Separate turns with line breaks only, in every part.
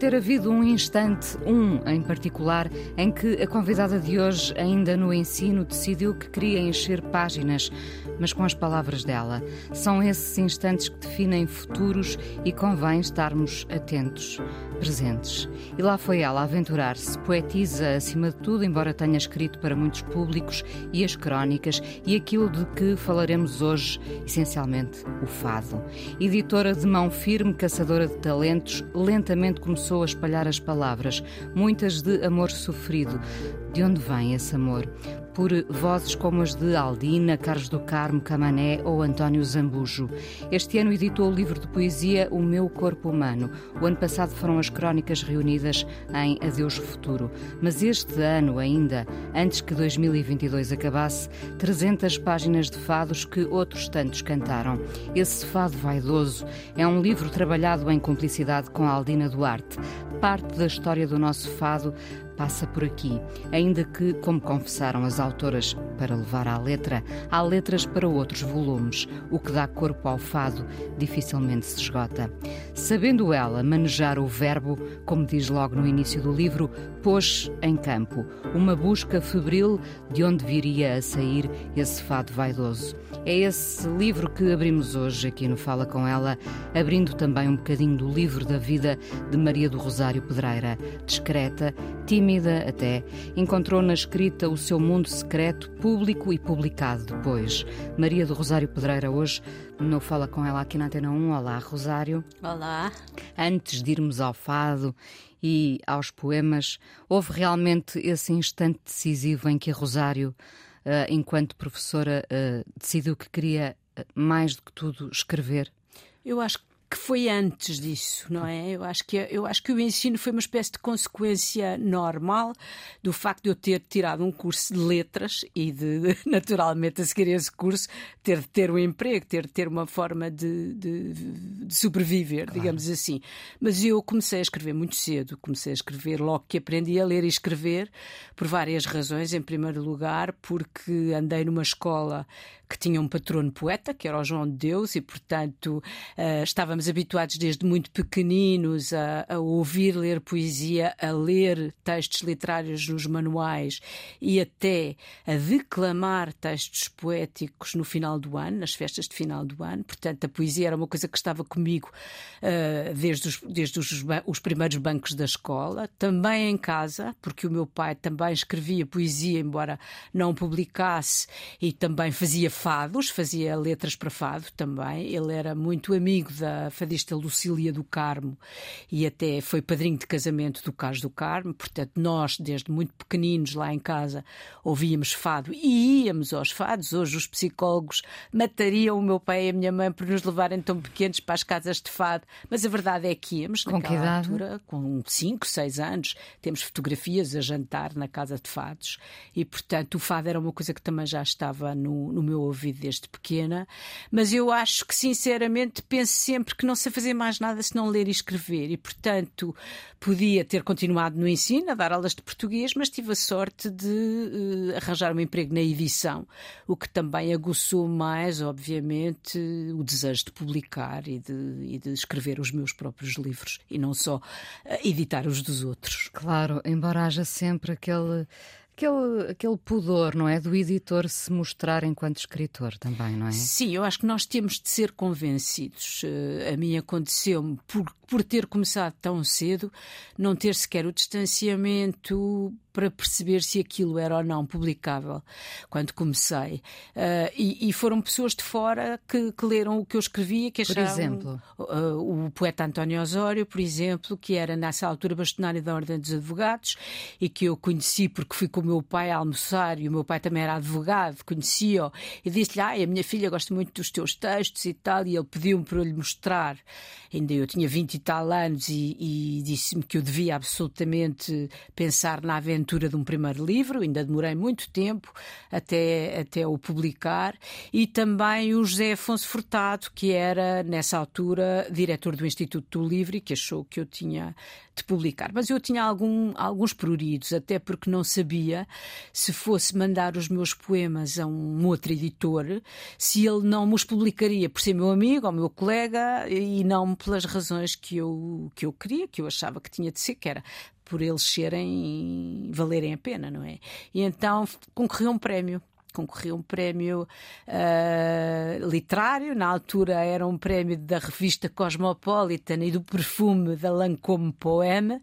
Ter havido um instante, um em particular, em que a convidada de hoje, ainda no ensino, decidiu que queria encher páginas, mas com as palavras dela. São esses instantes que definem futuros e convém estarmos atentos, presentes. E lá foi ela aventurar-se, poetisa acima de tudo, embora tenha escrito para muitos públicos, e as crónicas, e aquilo de que falaremos hoje, essencialmente, o fado. Editora de mão firme, caçadora de talentos, lentamente começou a espalhar as palavras, muitas de amor sofrido. De onde vem esse amor? Por vozes como as de Aldina, Carlos do Carmo, Camané ou António Zambujo. Este ano editou o livro de poesia O Meu Corpo Humano. O ano passado foram as crónicas reunidas em Adeus Futuro. Mas este ano ainda, antes que 2022 acabasse, 300 páginas de fados que outros tantos cantaram. Esse fado vaidoso é um livro trabalhado em cumplicidade com Aldina Duarte. Parte da história do nosso fado passa por aqui, ainda que, como confessaram as autoras, para levar à letra, há letras para outros volumes. O que dá corpo ao fado dificilmente se esgota. Sabendo ela manejar o verbo, como diz logo no início do livro, pôs em campo uma busca febril de onde viria a sair esse fado vaidoso. É esse livro que abrimos hoje aqui no Fala com Ela, abrindo também um bocadinho do livro da vida de Maria do Rosário Pedreira, discreta, tímida até, encontrou na escrita o seu mundo secreto, público e publicado depois. Maria do Rosário Pedreira hoje no Fala com ela aqui na Antena 1. Olá, Rosário.
Olá.
Antes de irmos ao fado e aos poemas, houve realmente esse instante decisivo em que a Rosário uh, enquanto professora, uh, decidiu que queria, uh, mais do que tudo, escrever?
Eu acho que que foi antes disso, não é? Eu acho que eu acho que o ensino foi uma espécie de consequência normal do facto de eu ter tirado um curso de letras e de, naturalmente a seguir esse curso ter de ter um emprego, ter de ter uma forma de, de, de sobreviver, claro. digamos assim. Mas eu comecei a escrever muito cedo, comecei a escrever logo que aprendi a ler e escrever por várias razões. Em primeiro lugar, porque andei numa escola que tinha um patrono poeta, que era o João de Deus, e portanto uh, estávamos habituados desde muito pequeninos a, a, ouvir ler poesia, a ler textos literários nos manuais e até a declamar textos poéticos no final do ano, nas festas de final do ano. Portanto, a poesia era uma coisa que estava comigo uh, desde, os, desde os, os primeiros bancos da escola, também em casa, porque o meu pai também escrevia poesia, embora não publicasse, e também fazia fados, fazia letras para fado também. Ele era muito amigo da fadista Lucília do Carmo e até foi padrinho de casamento do Carlos do Carmo. Portanto, nós, desde muito pequeninos lá em casa, ouvíamos fado e íamos aos fados. Hoje os psicólogos matariam o meu pai e a minha mãe por nos levarem tão pequenos para as casas de fado. Mas a verdade é que íamos
com naquela
que altura, com 5, 6 anos, temos fotografias a jantar na casa de fados e, portanto, o fado era uma coisa que também já estava no, no meu ouvido desde pequena, mas eu acho que, sinceramente, penso sempre que não sei fazer mais nada se não ler e escrever, e, portanto, podia ter continuado no ensino, a dar aulas de português, mas tive a sorte de uh, arranjar um emprego na edição, o que também aguçou mais, obviamente, o desejo de publicar e de, e de escrever os meus próprios livros, e não só uh, editar os dos outros.
Claro, embora haja sempre aquele aquele, aquele pudor, não é? Do editor se mostrar enquanto escritor também, não é?
Sim, eu acho que nós temos de ser convencidos. Uh, a mim aconteceu-me, por, por ter começado tão cedo, não ter sequer o distanciamento para perceber se aquilo era ou não publicável quando comecei. Uh, e, e, foram pessoas de fora que, que, leram o que eu escrevia, que acharam.
Por exemplo?
Uh, o poeta António Osório, por exemplo, que era nessa altura bastonário da Ordem dos Advogados e que eu conheci porque fui com o meu pai a almoçar, e o meu pai também era advogado, conhecia-o, e disse-lhe: Ah, a minha filha gosta muito dos teus textos e tal, e ele pediu-me para eu lhe mostrar. Ainda eu tinha 20 e tal anos e, e disse-me que eu devia absolutamente pensar na aventura de um primeiro livro, ainda demorei muito tempo até, até o publicar, e também o José Afonso Furtado, que era, nessa altura, diretor do Instituto do Livro e que achou que eu tinha de publicar. Mas eu tinha algum, alguns pruridos, até porque não sabia se fosse mandar os meus poemas a um outro editor, se ele não me os publicaria por ser meu amigo ou meu colega e não pelas razões que eu, que eu queria, que eu achava que tinha de ser, que era por eles serem valerem a pena, não é? E então concorreu um prémio concorreu um prémio uh, literário, na altura era um prémio da revista Cosmopolitan e do perfume da Lancôme Poema,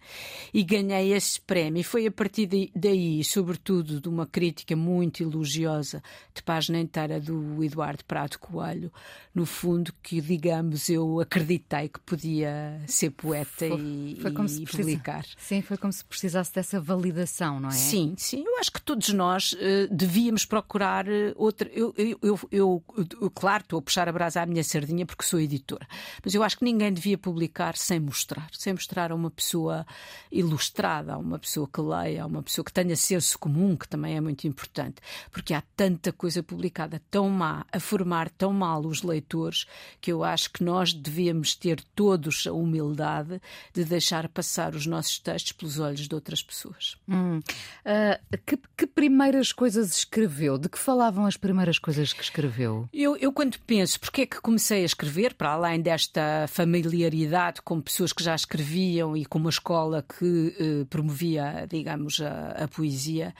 e ganhei esse prémio. E foi a partir daí, sobretudo de uma crítica muito elogiosa de página inteira do Eduardo Prado Coelho, no fundo, que, digamos, eu acreditei que podia ser poeta foi, e, foi e publicar.
Sim, foi como se precisasse dessa validação, não é?
Sim, sim. Eu acho que todos nós uh, devíamos procurar procurar eh, outra. Eu, eu, eu, eu, claro, estou a puxar a brasa à minha sardinha porque sou editora, mas eu acho que ninguém devia publicar sem mostrar, sem mostrar a uma pessoa ilustrada, a uma pessoa que leia, a uma pessoa que tenha senso comum, que também é muito importante, porque há tanta coisa publicada tão má, a formar tão mal os leitores, que eu acho que nós devíamos ter todos a humildade de deixar passar os nossos textos pelos olhos de outras pessoas.
Hum. Uh, que, que primeiras coisas escreveu? De que falavam as primeiras coisas que escreveu?
Eu, eu quando penso porque é que comecei a escrever, para além desta familiaridade com pessoas que já escreviam e com uma escola que eh, promovia, digamos, a, a, poesia,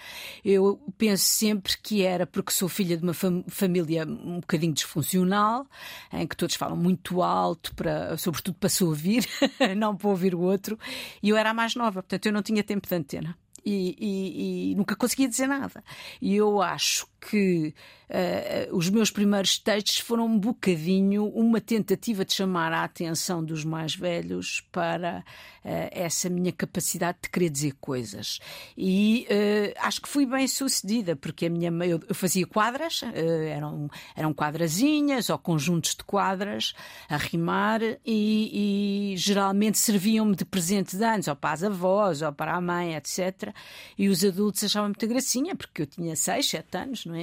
eu penso sempre que era porque sou filha de uma fam família um bocadinho disfuncional, em que todos falam muito alto, para, sobretudo para se ouvir, não para ouvir o outro, e eu era a mais nova, portanto eu não tinha tempo de antena. E, e, e, nunca conseguia dizer nada. E eu acho que uh, os meus primeiros textos foram um bocadinho uma tentativa de chamar a atenção dos mais velhos para uh, essa minha capacidade de querer dizer coisas. E uh, acho que fui bem sucedida, porque a minha eu, eu fazia quadras, eram, eram quadrazinhas ou conjuntos de quadras a rimar e, e geralmente serviam-me de presente de anos, ou para as avós, ou para a mãe, etc. E os adultos achavam muita gracinha, porque eu tinha 6, 7 anos, não é?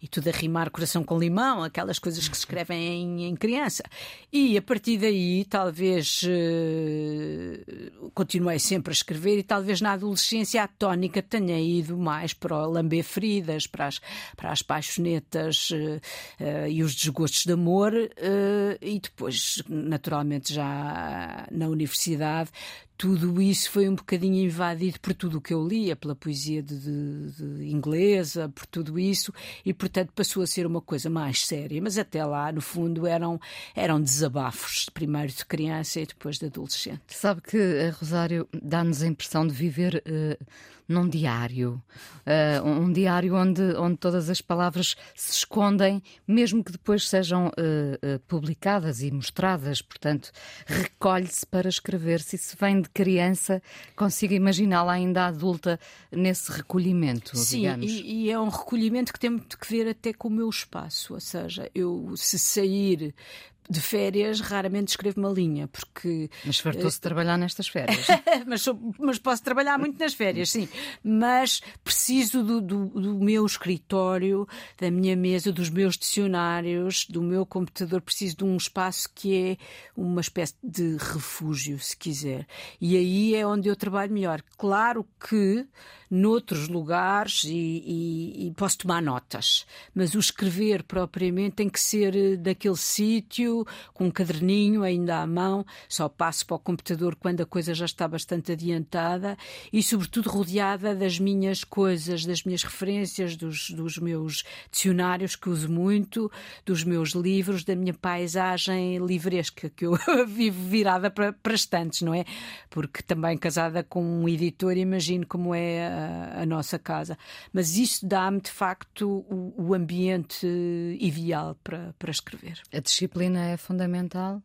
E tudo a rimar coração com limão, aquelas coisas que se escrevem em, em criança. E a partir daí, talvez uh, continuei sempre a escrever e talvez na adolescência a tónica tenha ido mais para o lamber feridas, para as, para as paixonetas uh, uh, e os desgostos de amor. e depois, naturalmente, já na universidade, tudo isso foi um bocadinho invadido por tudo o que eu lia, pela poesia de, de, de, inglesa, por tudo isso, e portanto passou a ser uma coisa mais séria. Mas até lá, no fundo, eram, eram desabafos, primeiro de criança e depois de adolescente.
Sabe que a eh, Rosário dá-nos a impressão de viver uh, num diário, uh, um diário onde, onde todas as palavras se escondem, mesmo que depois sejam uh, publicadas e mostradas. Portanto, recolhe-se para escrever. Se isso vem de criança, consigo imaginá-la ainda adulta nesse recolhimento,
Sim,
digamos.
E, e é um recolhimento que tem muito que ver até com o meu espaço, ou seja, eu se sair de férias raramente escrevo uma linha, porque.
Mas fartou-se uh, trabalhar nestas férias.
mas, sou, mas posso trabalhar muito nas férias, sim. Mas preciso do, do, do, meu escritório, da minha mesa, dos meus dicionários, do meu computador. Preciso de um espaço que é uma espécie de refúgio, se quiser. E aí é onde eu trabalho melhor. Claro que noutros lugares e, e, e posso tomar notas, mas o escrever propriamente tem que ser eh, daquele sítio com um caderninho ainda à mão, só passo para o computador quando a coisa já está bastante adiantada e, sobretudo, rodeada das minhas coisas, das minhas referências, dos, dos meus dicionários que uso muito, dos meus livros, da minha paisagem livresca, que eu vivo virada para, para estantes, não é? Porque também casada com um editor, imagino como é a, nossa casa. Mas isso dá-me, de facto, o, o ambiente ideal para, para escrever.
A disciplina é fundamental?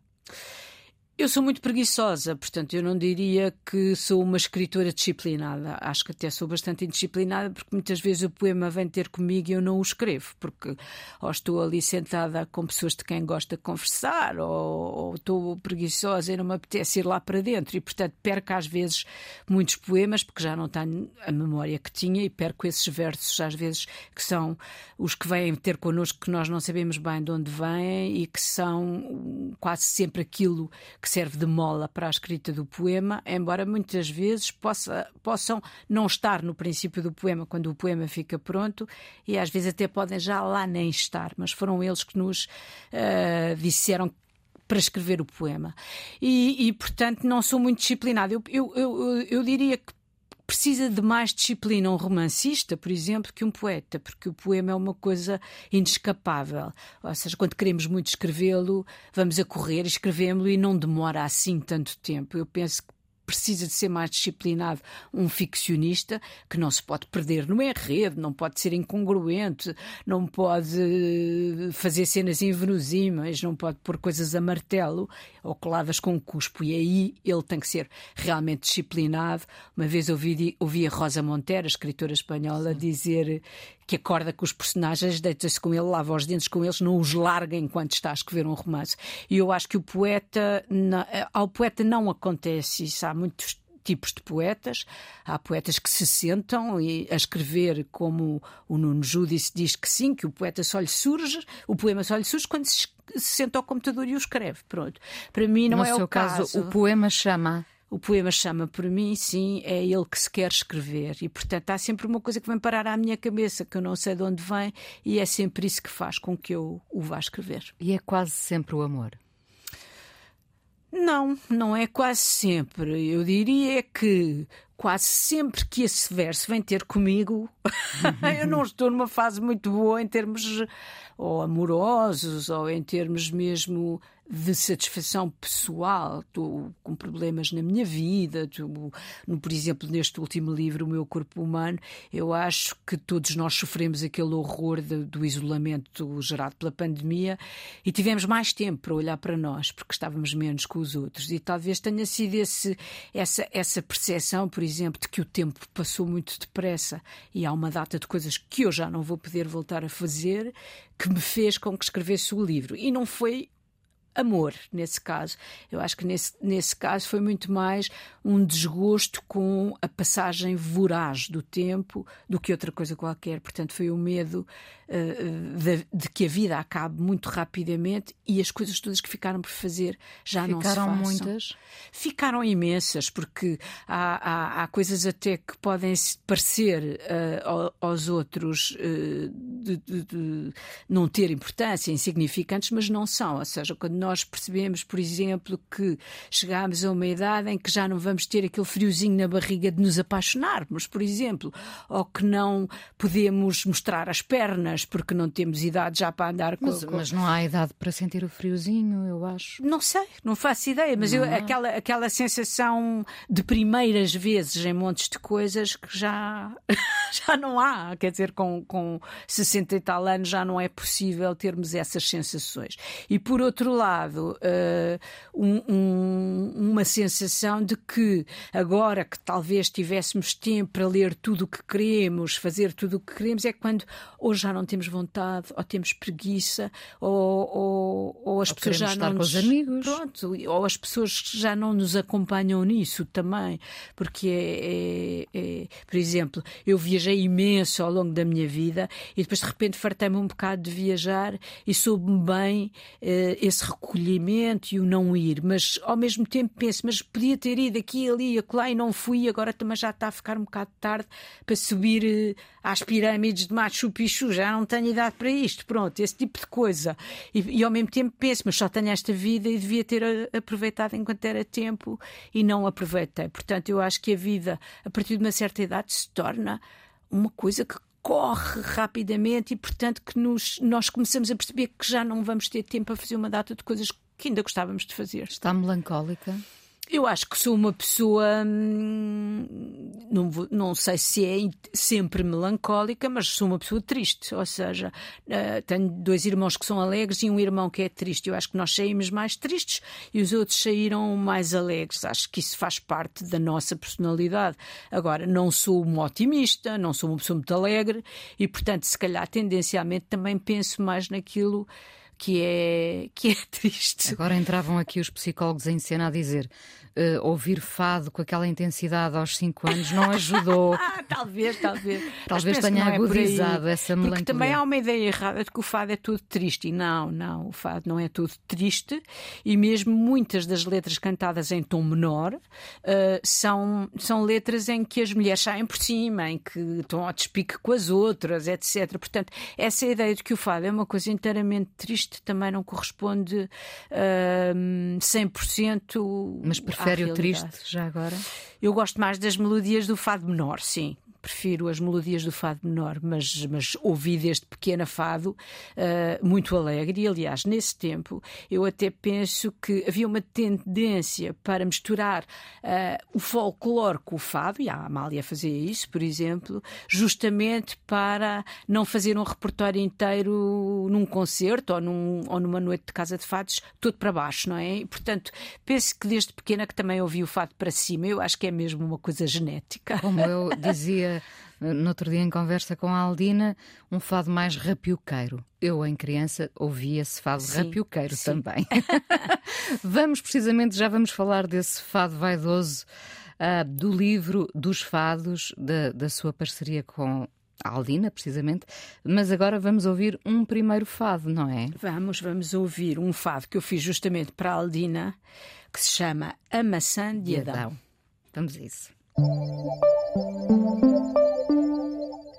Eu sou muito preguiçosa, portanto, eu não diria que sou uma escritora disciplinada. Acho que até sou bastante indisciplinada, porque muitas vezes o poema vem ter comigo e eu não o escrevo, porque ou estou ali sentada com pessoas de quem gosta de conversar, ou, ou estou preguiçosa e não me apetece ir lá para dentro, e portanto perco às vezes muitos poemas, porque já não tenho a memória que tinha, e perco esses versos, às vezes, que são os que vêm ter connosco, que nós não sabemos bem de onde vêm e que são quase sempre aquilo que que serve de mola para a escrita do poema, embora muitas vezes possa, possam não estar no princípio do poema quando o poema fica pronto e às vezes até podem já lá nem estar, mas foram eles que nos uh, disseram para escrever o poema. E, e, portanto, não sou muito disciplinada. Eu, eu, eu, eu diria que precisa de mais disciplina um romancista, por exemplo, que um poeta, porque o poema é uma coisa inescapável. Ou seja, quando queremos muito escrevê-lo, vamos a correr, escrevemos-lo e não demora assim tanto tempo. Eu penso que precisa de ser mais disciplinado um ficcionista que não se pode perder no enredo, não pode ser incongruente, não pode fazer cenas inverosímeis, não pode pôr coisas a martelo ou coladas com cuspo. E aí ele tem que ser realmente disciplinado. Uma vez ouvi, ouvi a Rosa Montero, a escritora espanhola, Sim. dizer que acorda com os personagens, deita-se com ele, lava os dentes com eles, não os larga enquanto está a escrever um romance. E eu acho que o poeta, ao poeta não acontece isso. Há muitos tipos de poetas. Há poetas que se sentam a escrever, como o Nuno Judice diz que sim, que o poeta só lhe surge, o poema só lhe surge quando se, senta ao computador e o escreve. Pronto. Para mim não
no
é
o caso.
caso.
O poema chama
o poema chama por mim, sim, é ele que se quer escrever. E, portanto, há sempre uma coisa que vem parar à minha cabeça, que eu não sei de onde vem, e é sempre isso que faz com que eu o vá escrever.
E é quase sempre o amor?
Não, não é quase sempre. Eu diria que quase sempre que esse verso vem ter comigo, eu não estou numa fase muito boa em termos ou amorosos ou em termos mesmo de satisfação pessoal. Estou com problemas na minha vida. No, por exemplo, neste último livro, O Meu Corpo Humano, eu acho que todos nós sofremos aquele horror de, do isolamento gerado pela pandemia e tivemos mais tempo para olhar para nós, porque estávamos menos com os outros. E talvez tenha sido esse, essa, essa percepção, por exemplo, de que o tempo passou muito depressa e há uma data de coisas que eu já não vou poder voltar a fazer que me fez com que escrevesse o livro. E não foi amor, nesse caso. Eu acho que nesse, nesse caso foi muito mais um desgosto com a passagem voraz do tempo do que outra coisa qualquer. Portanto, foi o medo uh, de, de, que a vida acabe muito rapidamente e as coisas todas que ficaram por fazer já
ficaram
não se façam.
Ficaram muitas?
Ficaram imensas, porque há, há, há coisas até que podem parecer uh, aos outros uh, de, de, de não ter importância, insignificantes, mas não são. Ou seja, quando nós percebemos, por exemplo, que chegamos a uma idade em que já não vamos ter aquele friozinho na barriga de nos apaixonarmos, por exemplo, ou que não podemos mostrar as pernas porque não temos idade já para andar com.
Mas,
com...
mas não há idade para sentir o friozinho, eu acho.
Não sei, não faço ideia, mas eu, aquela, aquela sensação de primeiras vezes em montes de coisas que já, já não há, quer dizer, com, com 60 e tal anos já não é possível termos essas sensações. E por outro lado, lado, uh, um, um, uma sensação de que agora que talvez tivéssemos tempo para ler tudo o que queremos, fazer tudo o que queremos, é quando ou já não temos vontade, ou temos preguiça, ou, ou, ou as
ou
pessoas já
não.
nos...
amigos.
Pronto, ou as pessoas já não nos acompanham nisso também, porque é, é, é, por exemplo, eu viajei imenso ao longo da minha vida e depois de repente fartei-me um bocado de viajar e soube-me bem uh, esse recolhimento e o não ir, mas ao mesmo tempo penso, mas podia ter ido aqui, ali, acolá e não fui, agora também já está a ficar um bocado tarde para subir uh, às pirâmides de Machu Picchu, já não tenho idade para isto, pronto, esse tipo de coisa. E, e ao mesmo tempo penso, mas só tenho esta vida e devia ter eh, aproveitado enquanto era tempo e não aproveitei. Portanto, eu acho que a vida, a partir de uma certa idade, se torna uma coisa que corre rapidamente e, portanto, que nos, nós começamos a perceber que já não vamos ter tempo a fazer uma data de coisas que ainda gostávamos de fazer.
Está melancólica?
Eu acho que sou uma pessoa, hum, não, vou- não sei se é sempre melancólica, mas sou uma pessoa triste. Ou seja, eh, tenho dois irmãos que são alegres e um irmão que é triste. Eu acho que nós saímos mais tristes e os outros saíram mais alegres. Acho que isso faz parte da nossa personalidade. Agora, não sou uma otimista, não sou uma pessoa muito alegre e, portanto, se calhar tendencialmente também penso mais naquilo que é, que é triste.
Agora entravam aqui os psicólogos em cena a dizer eh, ouvir fado com aquela intensidade aos 5 anos não ajudou.
Ah, talvez, talvez.
Talvez tenha
é
agudizado essa
Porque
melancolia.
também há uma ideia errada de que o fado é tudo triste. E não, não, o fado não é tudo triste. E mesmo muitas das letras cantadas em tom menor eh, são, são letras em que as mulheres saem por cima, em que estão ao despique com as outras, etc. Portanto, essa ideia de que o fado é uma coisa inteiramente triste também não corresponde eh, 100%
Mas prefere o triste já agora?
Eu gosto mais das melodias do fado menor, sim. Prefiro as melodias do fado menor, mas, mas ouvi desde pequena fado ah, muito alegre. E, aliás, nesse tempo, eu até penso que havia uma tendência para misturar ah, o folclore com o fado, e a Amália fazia isso, por exemplo, justamente para não fazer um repertório inteiro num concerto ou, num, ou numa noite de casa de fados, todo para baixo, não é? E, portanto, penso que desde pequena que também ouvi o fado para cima. Eu acho que é mesmo uma coisa genética.
Como eu dizia no outro dia em conversa com a Aldina, um fado mais rapioqueiro. Eu, em criança, ouvia esse fado
Sim,
rapioqueiro
sim.
também. vamos precisamente, já vamos falar desse fado vaidoso ah, do livro dos fados, da, da sua parceria com a Aldina, precisamente. Mas agora vamos ouvir um primeiro fado, não é?
Vamos, vamos ouvir um fado que eu fiz justamente para a Aldina, que se chama A Maçã de Adão.
Vamos a isso.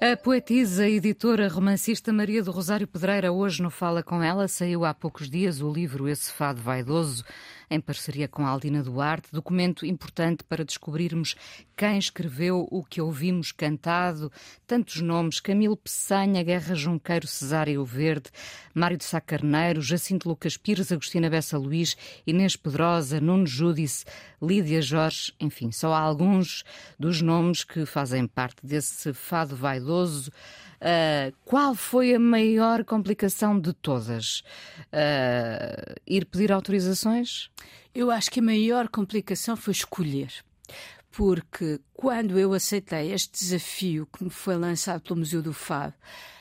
A poetisa, editora, romancista Maria do Rosário Pedreira hoje no Fala Com Ela saiu há poucos dias o livro Esse Fado Vaidoso, em parceria com a Aldina Duarte, documento importante para descobrirmos quem escreveu o que ouvimos cantado, tantos nomes, Camilo Peçanha, Guerra Junqueiro, Cesário Verde, Mário de Sá Carneiro, Jacinto Lucas Pires, Agostina Bessa Luís, Inês Pedrosa, Nuno Júdice, Lídia Jorge, enfim, só há alguns dos nomes que fazem parte desse fado vaidoso. Ah, qual foi a maior complicação de todas? Ah, ir pedir autorizações?
Eu acho que a maior complicação foi escolher. Porque quando eu aceitei este desafio que me foi lançado pelo Museu do Fado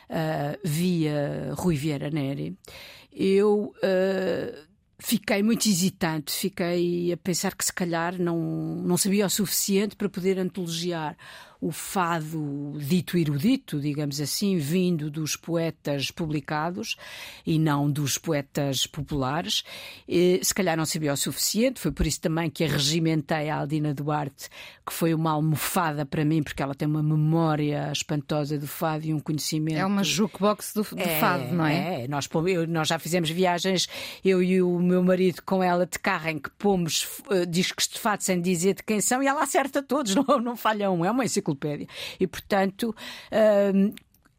ah, via Rui Vieira Neri, eu fiquei muito hesitante, fiquei a pensar que se calhar não, não sabia o suficiente para poder antologiar o fado dito erudito, digamos assim, vindo dos poetas publicados e não dos poetas populares. E, se calhar não sabia o suficiente, foi por isso também que a regimentei a Aldina Duarte, que foi uma almofada para mim, porque ela tem uma memória espantosa do fado e um conhecimento.
É uma jukebox do, de fado, não é?
É, nós, eu- nós já fizemos viagens, eu e o meu marido com ela de carro, em que pomos eh, discos de fado sem dizer de quem são e ela acerta todos, não, não falha um, é uma enciclopédia. E portanto.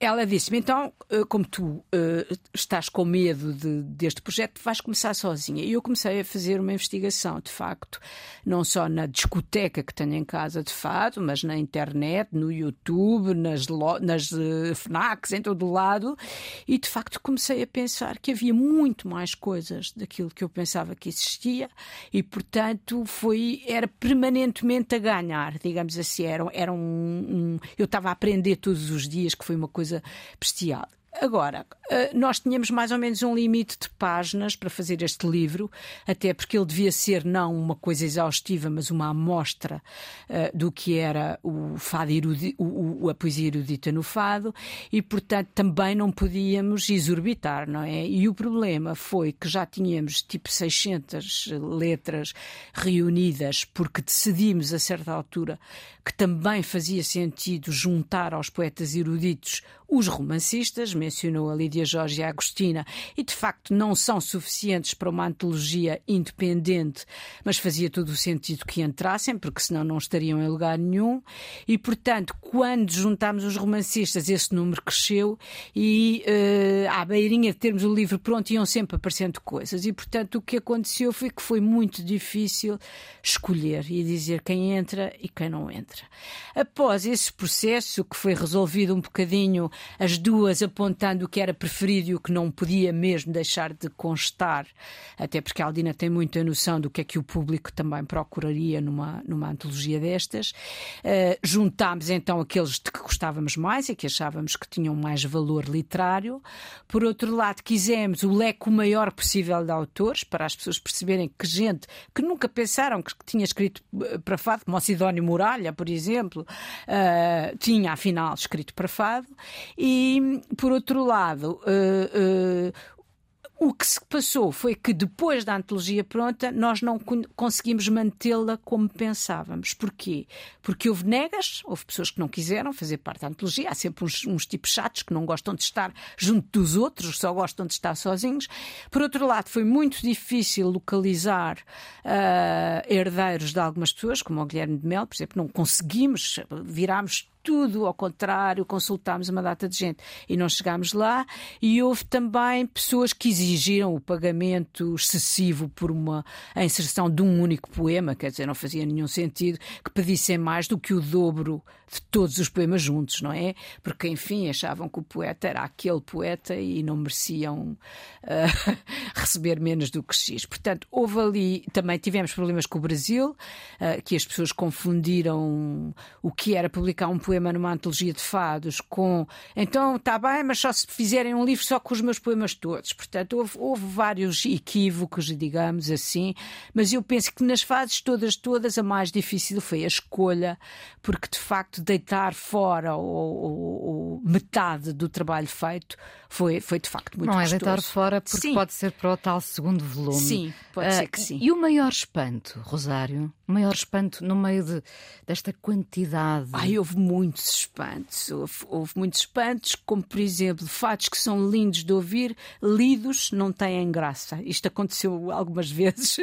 Ela disse-me, então, eh, como tu eh, estás com medo de- deste projeto, vais começar sozinha. E eu comecei a fazer uma investigação, de facto, não só na discoteca que tenho em casa de fado, mas na internet, no YouTube, nas, nas eh, FNACs, em todo lado. E, de facto, comecei a pensar que havia muito mais coisas daquilo que eu pensava que existia e, portanto, foi, era permanentemente a ganhar, digamos assim. Era, era um, um- eu estava a aprender todos os dias, que foi uma coisa bestial. Agora, eh, nós tínhamos mais ou menos um limite de páginas para fazer este livro, até porque ele devia ser não uma coisa exaustiva, mas uma amostra eh, do que era o fado erudi- o- o- a poesia erudita no fado, e portanto também não podíamos exorbitar, não é? E o problema foi que já tínhamos tipo 600 letras reunidas, porque decidimos a certa altura que também fazia sentido juntar aos poetas eruditos os romancistas, mencionou a Lídia Jorge e a Agostina, e de facto não são suficientes para uma antologia independente, mas fazia todo o sentido que entrassem, porque senão não estariam em lugar nenhum. E portanto, quando juntámos os romancistas, esse número cresceu e uh, à beirinha de termos o livro pronto iam sempre aparecendo coisas. E portanto, o que aconteceu foi que foi muito difícil escolher e dizer quem entra e quem não entra. Após esse processo, que foi resolvido um bocadinho, as duas apontando o que era preferido e o que não podia mesmo deixar de constar, até porque a Aldina tem muita noção do que é que o público também procuraria numa, numa antologia destas. Uh, juntámos então aqueles de que gostávamos mais e que achávamos que tinham mais valor literário. Por outro lado, quisemos o leque o maior possível de autores, para as pessoas perceberem que gente que nunca pensaram que tinha escrito eh, para fado, como o Sidónio Muralha, por exemplo, uh, tinha afinal escrito para fado. E, por outro lado, uh, uh, o que se passou foi que depois da antologia pronta, nós não conseguimos mantê-la como pensávamos. Porquê? Porque houve negas, houve pessoas que não quiseram fazer parte da antologia, há sempre uns, uns tipos chatos que não gostam de estar junto dos outros, só gostam de estar sozinhos. Por outro lado, foi muito difícil localizar uh, herdeiros de algumas pessoas, como o Guilherme de Mel, por exemplo, não conseguimos, virámos tudo ao contrário, consultámos uma data de gente e não chegámos lá. E houve também pessoas que exigiram o pagamento excessivo por uma a inserção de um único poema, quer dizer, não fazia nenhum sentido que pedissem mais do que o dobro de todos os poemas juntos, não é? Porque, enfim, achavam que o poeta era aquele poeta e não mereciam uh, receber menos do que X. Portanto, houve ali, também tivemos problemas com o Brasil, uh, que as pessoas confundiram o que era publicar um poema numa antologia de fados com então está bem, mas só se fizerem um livro só com os meus poemas todos. Portanto, houve, houve vários equívocos, digamos assim, mas eu penso que nas fases todas, todas, a mais difícil foi a escolha, porque de facto deitar fora ou, metade do trabalho feito foi, foi de facto muito
Não
é
deitar fora porque sim. pode ser para o tal segundo volume.
Sim, pode uh, ser que sim.
E o maior espanto, Rosário? Maior espanto no meio de, desta quantidade?
Ai, houve muitos espantos. Houve, houve muitos espantos, como por exemplo, fatos que são lindos de ouvir, lidos não têm graça. Isto aconteceu algumas vezes,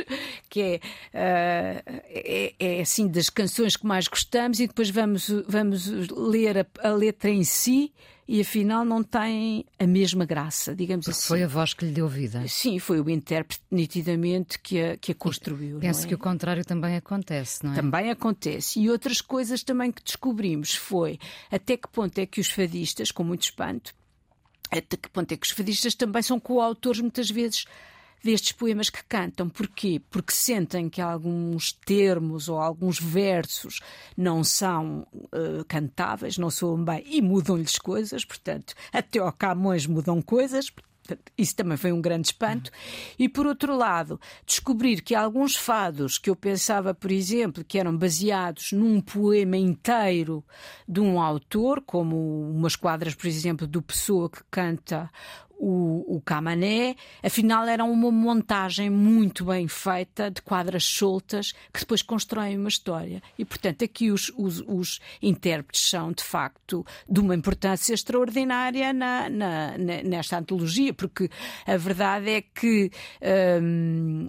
que é, uh, é, é assim das canções que mais gostamos e depois vamos, vamos ler a, a letra em si e afinal não tem a mesma graça, digamos
Porque
assim.
Foi a voz que lhe deu vida.
Sim, foi o intérprete nitidamente que a, que a construiu.
Penso
é?
que o contrário também acontece, não é?
Também acontece. E outras coisas também que descobrimos foi até que ponto é que os fadistas, com muito espanto, até que ponto é que os fadistas também são coautores muitas vezes destes poemas que cantam. Porquê? Porque sentem que alguns termos ou alguns versos não são uh, cantáveis, não soam bem e mudam-lhes coisas, portanto, até ao Camões mudam coisas. Isso também foi um grande espanto. E por outro lado, descobrir que alguns fados que eu pensava, por exemplo, que eram baseados num poema inteiro de um autor, como umas quadras, por exemplo, do Pessoa que canta o, o Camané, afinal era uma montagem muito bem feita de quadras soltas que depois constroem uma história. E, portanto, aqui os, os, os intérpretes são, de facto, de uma importância extraordinária na, na, nesta antologia, porque a verdade é que. Hum,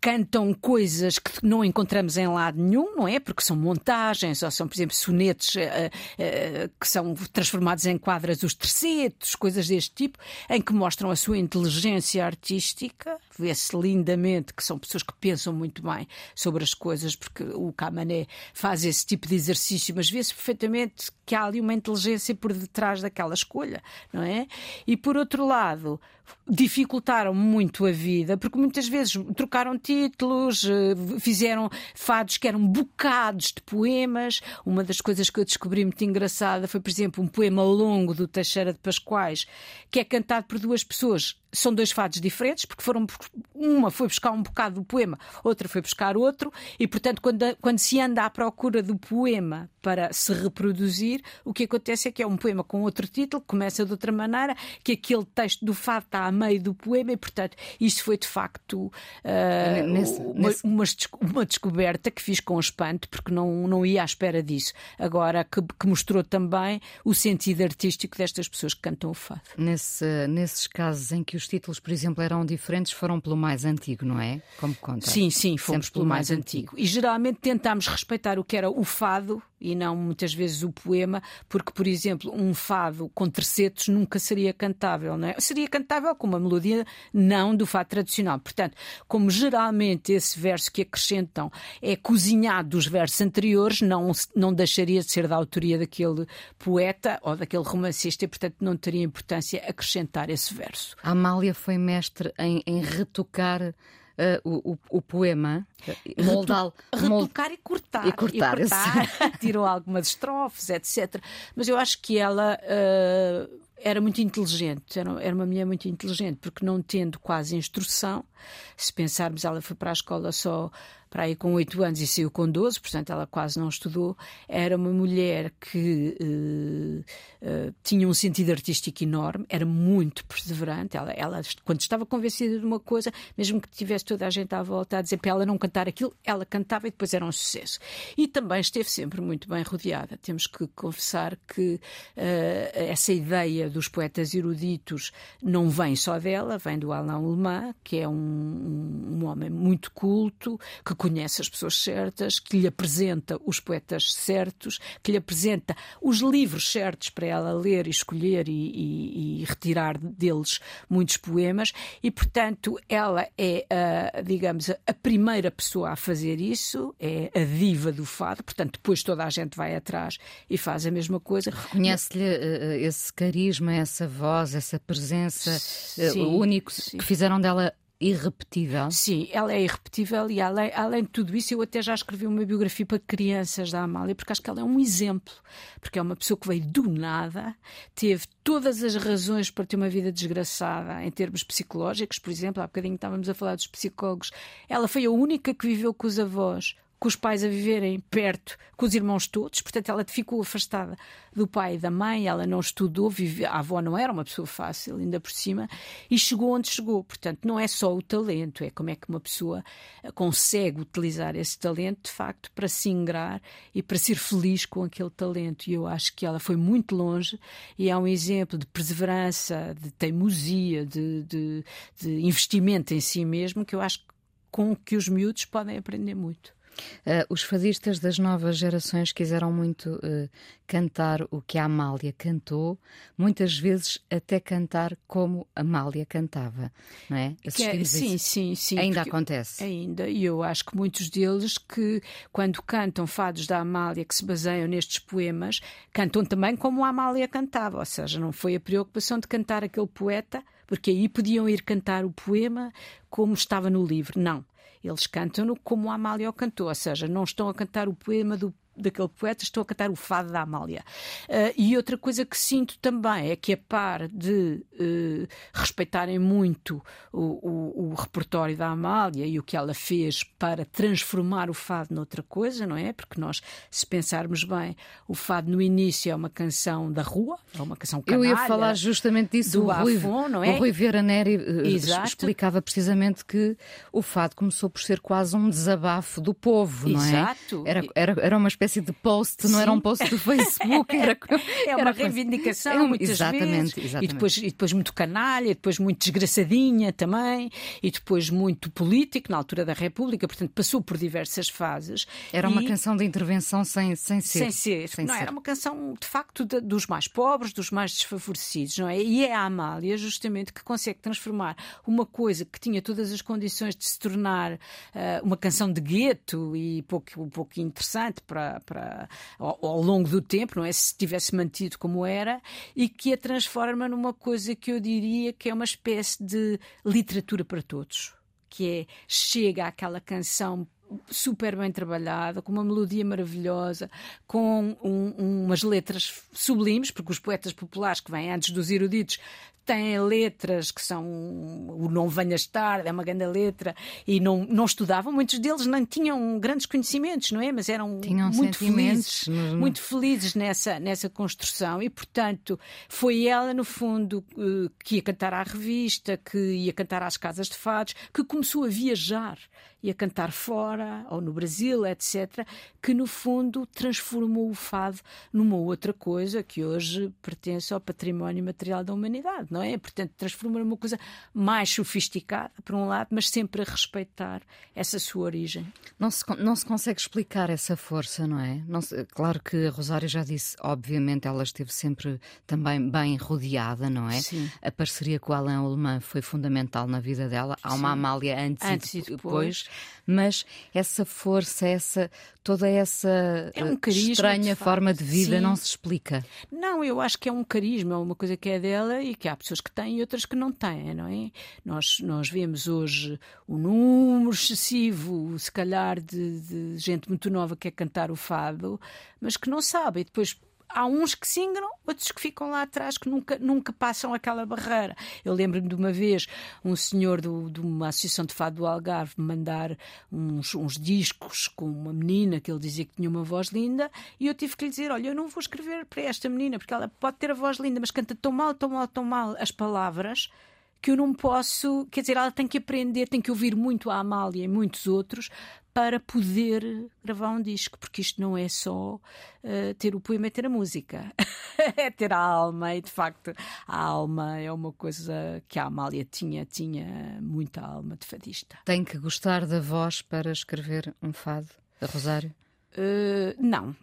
cantam coisas que não encontramos em lado nenhum, não é? Porque são montagens ou são, por exemplo, sonetos uh, uh, que são transformados em quadras dos tercetos, coisas deste tipo, em que mostram a sua inteligência artística. Vê-se lindamente que são pessoas que pensam muito bem sobre as coisas, porque o Camané faz esse tipo de exercício, mas vê-se perfeitamente que há ali uma inteligência por detrás daquela escolha, não é? E por outro lado, dificultaram muito a vida, porque muitas vezes trocaram títulos, eh, fizeram fados que eram bocados de poemas. Uma das coisas que eu descobri muito engraçada foi, por exemplo, um poema longo do Teixeira de Pascoais, que é cantado por duas pessoas são dois fados diferentes, porque foram uma foi buscar um bocado do poema, outra foi buscar outro, e portanto, quando, quando se anda à procura do poema para se reproduzir, o que acontece é que é um poema com outro título, começa de outra maneira, que aquele texto do fado está a meio do poema, e portanto, isto foi de facto uh, nesse, uma, nesse... Uma, uma, descoberta que fiz com espanto, porque não, não ia à espera disso. Agora, que, que mostrou também o sentido artístico destas pessoas que cantam o fado.
Nesse, nesses casos em que os títulos, por exemplo, eram diferentes, foram pelo mais antigo, não é? Como conta?
Sim, sim, fomos Sempre pelo mais, mais antigo. antigo. E geralmente tentámos respeitar o que era o fado e não muitas vezes o poema, porque, por exemplo, um fado com tercetos nunca seria cantável, não é? Seria cantável com uma melodia não do fado tradicional. Portanto, como geralmente esse verso que acrescentam é cozinhado dos versos anteriores, não, não deixaria de ser da autoria daquele poeta ou daquele romancista e, portanto, não teria importância acrescentar esse verso.
A Amália foi mestre em, em retocar uh, o, o, o, poema,
moldá-lo. Retocar e cortar. E cortar, e cortar tirou algumas estrofes, etc. Mas eu acho que ela. Uh, era muito inteligente, era, era uma mulher muito inteligente, porque não tendo quase instrução, se pensarmos, ela foi para a escola só para aí com 8 anos e saiu com 12, portanto ela quase não estudou. Era uma mulher que uh, uh, tinha um sentido artístico enorme, era muito perseverante. Ela, ela, quando estava convencida de uma coisa, mesmo que tivesse toda a gente à volta a dizer para ela não cantar aquilo, ela cantava e depois era um sucesso. E também esteve sempre muito bem rodeada. Temos que confessar que uh, essa ideia dos poetas eruditos não vem só dela, vem do Alain Leman, que é um, um, um homem muito culto, que conhece as pessoas certas, que lhe apresenta os poetas certos, que lhe apresenta os livros certos para ela ler e escolher e, e, e retirar deles muitos poemas, e portanto ela é, a, digamos, a primeira pessoa a fazer isso, é a diva do fado, portanto depois toda a gente vai atrás e faz a mesma coisa.
Reconhece-lhe uh, esse carisma, essa voz, essa presença único sim. que fizeram dela irrepetível.
Sim, ela é irrepetível e além, além de tudo isso, eu até já escrevi uma biografia para crianças da Amália, porque acho que ela é um exemplo, porque é uma pessoa que veio do nada, teve todas as razões para ter uma vida desgraçada em termos psicológicos, por exemplo, há bocadinho estávamos a falar dos psicólogos, ela foi a única que viveu com os avós com os pais a viverem perto, com os irmãos todos, portanto ela ficou afastada do pai e da mãe, ela não estudou, vive... a avó não era uma pessoa fácil, ainda por cima, e chegou onde chegou. Portanto, não é só o talento, é como é que uma pessoa consegue utilizar esse talento, de facto, para se ingrar e para ser feliz com aquele talento. E eu acho que ela foi muito longe e é um exemplo de perseverança, de teimosia, de, de, de investimento em si mesmo, que eu acho com que os miúdos podem aprender muito.
Uh, os fadistas das novas gerações quiseram muito uh, cantar o que a Amália cantou, muitas vezes até cantar como a Amália cantava, não é?
é sim, sim, sim.
Ainda acontece.
Ainda, e eu acho que muitos deles que, quando cantam fados da Amália que se baseiam nestes poemas, cantam também como a Amália cantava, ou seja, não foi a preocupação de cantar aquele poeta, porque aí podiam ir cantar o poema como estava no livro. Não. Eles cantam-no como a Amália o cantou, ou seja, não estão a cantar o poema do daquele poeta, estou a cantar o fado da Amália. Uh, e outra coisa que sinto também é que, a par de uh, respeitarem muito o, o, o, repertório da Amália e o que ela fez para transformar o fado noutra coisa, não é? Porque nós, se pensarmos bem, o fado no início é uma canção da rua, é uma canção canalha.
Eu ia falar justamente disso. Do o Rui, não é? O Rui Vieira Neri uh, explicava precisamente que o fado começou por ser quase um desabafo do povo, não é? Exato. Era, era, era uma espécie de post, Sim. não era um post do Facebook, era,
é uma reivindicação, é, muitas exatamente, vezes. Exatamente. E, depois, e depois muito canalha, e depois muito desgraçadinha também, e depois muito político, na altura da República, portanto passou por diversas fases.
Era
e...
uma canção de intervenção sem, sem ser.
Sem ser. Sem não, ser. Era uma canção, de facto, de, dos mais pobres, dos mais desfavorecidos, não é? E é a Amália, justamente, que consegue transformar uma coisa que tinha todas as condições de se tornar uh, uma canção de gueto e pouco, um pouco interessante para, para, ao, ao, longo do tempo, não é? Se tivesse mantido como era, e que a transforma numa coisa que eu diria que é uma espécie de literatura para todos. Que é, chega àquela canção super bem trabalhada, com uma melodia maravilhosa, com um, umas letras sublimes, porque os poetas populares que vêm antes dos eruditos têm letras que são o Não Venhas Tarde, é uma grande letra, e não, não estudavam, muitos deles não tinham grandes conhecimentos, não é? Mas eram
tinham
muito felizes, muito felizes nessa, nessa construção, e portanto foi ela, no fundo, eh, que ia cantar à revista, que ia cantar às casas de fados, que começou a viajar e a cantar fora, ou no Brasil, etc., que no fundo transformou o fado numa outra coisa que hoje pertence ao património material da humanidade, não é? Portanto, transformou numa coisa mais sofisticada, por um lado, mas sempre a respeitar essa sua origem.
Não se, não se consegue explicar essa força, não é? Não se, claro que a Rosário já disse, obviamente, ela esteve sempre também bem rodeada, não é?
Sim.
A parceria com o Alain Alemã foi fundamental na vida dela. Há uma Sim. Amália antes,
antes
e
depois. depois
mas essa força, essa toda essa
é um carisma,
estranha
de
forma de vida
Sim.
não se explica.
Não, eu acho que é um carisma, é uma coisa que é dela e que há pessoas que têm e outras que não têm, não é? Nós, nós vemos hoje o número excessivo, se calhar, de, de gente muito nova que quer cantar o fado, mas que não sabe. E depois há uns que se ingram, outros que ficam lá atrás, que nunca, nunca passam aquela barreira. Eu lembro-me de uma vez um senhor do, de uma associação de fado do Algarve mandar uns, uns, discos com uma menina que ele dizia que tinha uma voz linda e eu tive que lhe dizer: Olha, eu não vou escrever para esta menina porque ela pode ter a voz linda, mas canta tão mal, tão mal, tão mal as palavras que eu não posso, quer dizer, ela tem que aprender, tem que ouvir muito a Amália e muitos outros para poder gravar um disco, porque isto não é só uh, ter o poema e ter a música, é ter a alma, e de facto a alma é uma coisa que a Amália tinha, tinha muita alma de fadista.
Tem que gostar da voz para escrever um fado, a Rosário?
Uh, não,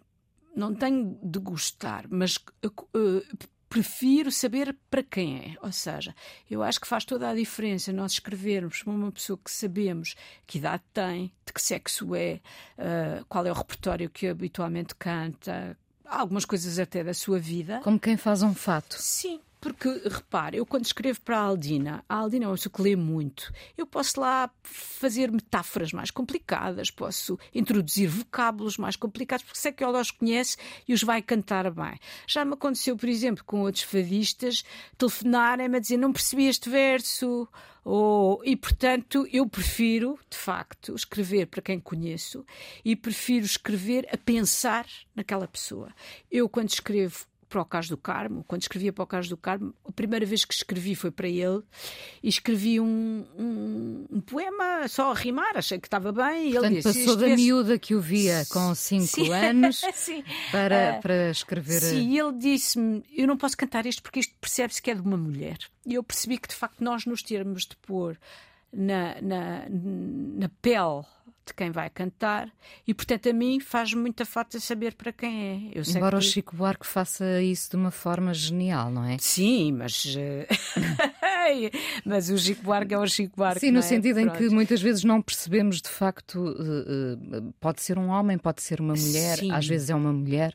não tenho de gostar, mas uh, prefiro saber para quem é. Ou seja, eu acho que faz toda a diferença nós escrevermos para uma pessoa que sabemos que idade tem, de que sexo é, uh, qual é o repertório que habitualmente canta, algumas coisas até da sua vida.
Como quem faz um fato.
Sim, porque, repare, eu quando escrevo para a Aldina, a Aldina é uma pessoa que lê muito, eu posso lá fazer metáforas mais complicadas, posso introduzir vocábulos mais complicados, porque sei que ela os conhece e os vai cantar bem. Já me aconteceu, por exemplo, com outros fadistas, telefonarem-me a dizer não percebi este verso, ou, e portanto eu prefiro, de facto, escrever para quem conheço e prefiro escrever a pensar naquela pessoa. Eu, quando escrevo para o Cais do Carmo, quando escrevia para o Cais do Carmo, a primeira vez que escrevi foi para ele e escrevi um, um, um poema só a rimar, achei que estava bem. E
Portanto,
ele disse,
passou da miúda que o via com 5 anos para, uh, para escrever.
Sim, e ele disse-me: Eu não posso cantar isto porque isto percebe-se que é de uma mulher. E eu percebi que de facto nós nos termos de pôr na, na, na pele de quem vai cantar e, portanto, a mim faz muita falta saber para quem
é. Embora que... o Chico Buarque faça isso de uma forma genial, não é?
Sim, mas. Eh, mas o Chico Buarque é o Chico Buarque.
Sim, no
é?
sentido Pronto. em que muitas vezes não percebemos de facto. pode ser um homem, pode ser uma mulher,
Sim.
às vezes é uma mulher.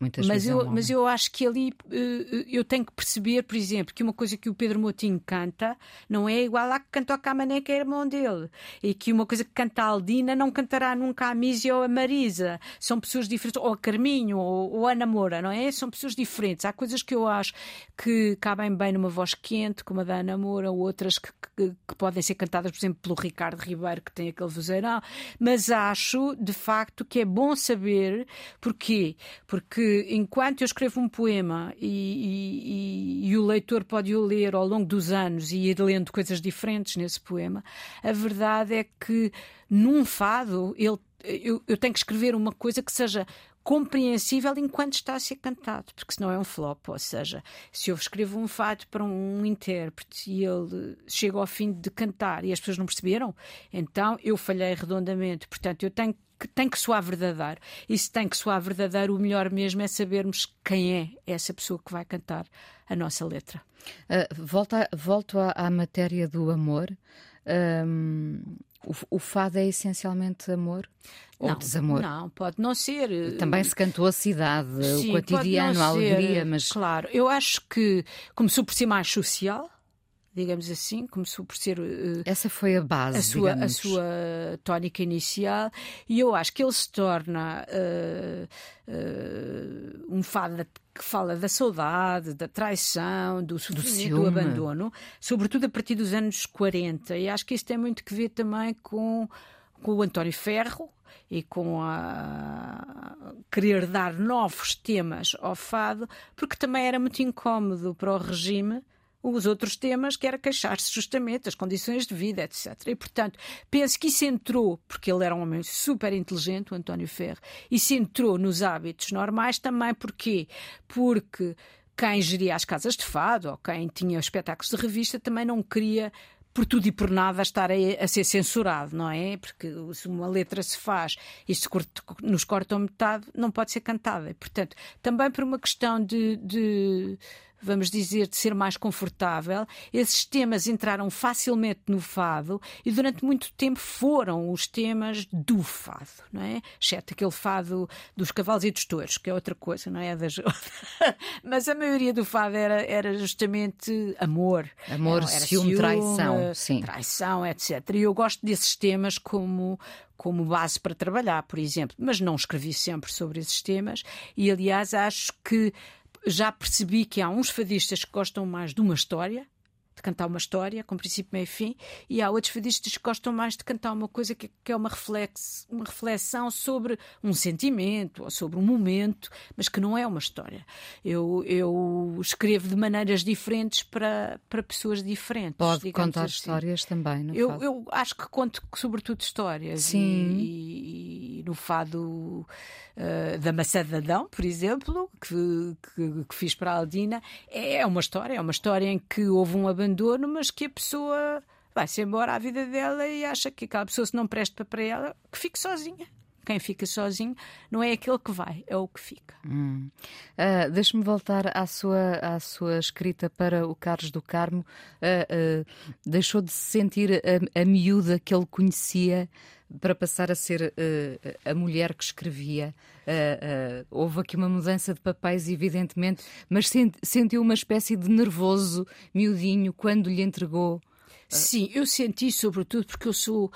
Muitas
mas
eu,
é um mas eu acho que ali uh, eu tenho que perceber, por exemplo, que uma coisa que o Pedro Motinho canta não é igual à que cantou a Camané, que é irmão dele. E que uma coisa que canta a Aldina não cantará nunca a Mísia ou a Marisa. São pessoas diferentes. Ou a Carminho, ou, ou a Namora, não é? São pessoas diferentes. Há coisas que eu acho que cabem bem numa voz quente, como a da Ana Moura, ou outras que, que, que, podem ser cantadas, por exemplo, pelo Ricardo Ribeiro, que tem aquele vozeirão. Mas acho, de facto, que é bom saber porquê. Porque enquanto eu escrevo um poema e, e, e, o leitor pode o ler ao longo dos anos e ir lendo coisas diferentes nesse poema, a verdade é que num fado ele, eu, eu tenho que escrever uma coisa que seja compreensível enquanto está a ser cantado, porque senão é um flop. Ou seja, se eu escrevo um fado para um intérprete e ele chega ao fim de cantar e as pessoas não perceberam, então eu falhei redondamente. Portanto, eu tenho que tem que soar verdadeiro. E se tem que soar verdadeiro, o melhor mesmo é sabermos quem é essa pessoa que vai cantar a nossa letra.
Uh, volta, volto à, à, matéria do amor. Um, o, o, fado é essencialmente amor ou
não,
desamor?
Não, pode não ser.
Também se cantou a cidade, Sim, o cotidiano, a alegria, mas.
Claro, eu acho que começou por ser mais social digamos assim, começou por ser. Uh,
Essa foi a base,
a sua,
digamos.
a sua tónica inicial, e eu acho que ele se torna uh, um fado que fala da saudade, da traição, do sofrimento, do, do, abandono, sobretudo a partir dos anos 40. E acho que isso tem muito que ver também com, com o António Ferro, e com a querer dar novos temas ao fado, porque também era muito incómodo para o regime os outros temas, que era queixar-se justamente das condições de vida, etc. E, portanto, penso que isso entrou, porque ele era um homem super inteligente, o António Ferro, isso entrou nos hábitos normais também, porquê? Porque quem geria as casas de fado, ou quem tinha espetáculos de revista, também não queria por tudo e por nada estar a, a, ser censurado, não é? Porque se uma letra se faz e se nos cortam metade, não pode ser cantada. Portanto, também por uma questão de, de vamos dizer, de ser mais confortável. Esses temas entraram facilmente no fado e durante muito tempo foram os temas do fado, não é? Exceto aquele fado dos cavalos e dos touros, que é outra coisa, não é? Das... Mas a maioria do fado era, era justamente amor.
Amor,
era,
era ciúme, traição. Sim.
Traição, etc. E eu gosto desses temas como como base para trabalhar, por exemplo, mas não escrevi sempre sobre esses temas e aliás acho que já percebi que há uns fadistas que gostam mais de uma história, de cantar uma história, com princípio, meio e fim, e há outros fadistas que gostam mais de cantar uma coisa que, que é uma, reflex, uma reflexão sobre um sentimento ou sobre um momento, mas que não é uma história. Eu, eu escrevo de maneiras diferentes para, para pessoas diferentes.
Pode contar
assim.
histórias também, no
eu,
fado.
eu acho que conto sobretudo histórias.
Sim.
E, e no fado uh, da Maçã de Adão, por exemplo, que, que, que fiz para a Aldina, é uma história, é uma história em que houve um abandono abandono, mas que a pessoa vai-se embora à vida dela e acha que aquela pessoa, se não presta para ela, que fique sozinha. Quem fica sozinho não é aquele que vai, é o que fica.
Hum. Uh, Deixe-me voltar à sua, à sua escrita para o Carlos do Carmo. Uh, uh, deixou de se sentir a, a miúda que ele conhecia para passar a ser uh, a mulher que escrevia. Uh, uh, houve aqui uma mudança de papéis, evidentemente, mas sent, sentiu uma espécie de nervoso miudinho quando lhe entregou.
Sim, eu senti, sobretudo, porque eu sou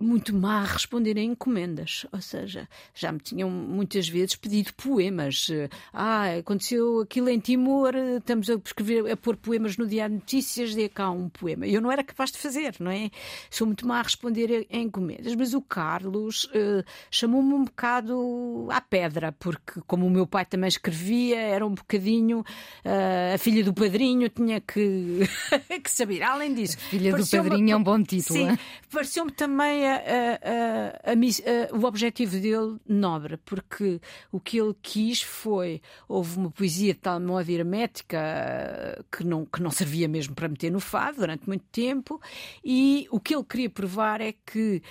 muito má a responder a encomendas. Ou seja, já me tinham muitas vezes pedido poemas. Ah, aconteceu aquilo em Timor, estamos a escrever, a pôr poemas no Diário de Notícias, dê cá um poema. Eu não era capaz de fazer, não é? Sou muito má a responder a encomendas. Mas o Carlos uh, chamou-me um bocado à pedra, porque como o meu pai também escrevia, era um bocadinho uh, a filha do padrinho, tinha que, que saber. Além disso,
a filha do padrinho é um bom título.
Sim,
é?
pareceu-me também a, a, a, o objetivo dele nobre, porque o que ele quis foi. Houve uma poesia de tal modo hermética que não, que não servia mesmo para meter no fado durante muito tempo, e o que ele queria provar é que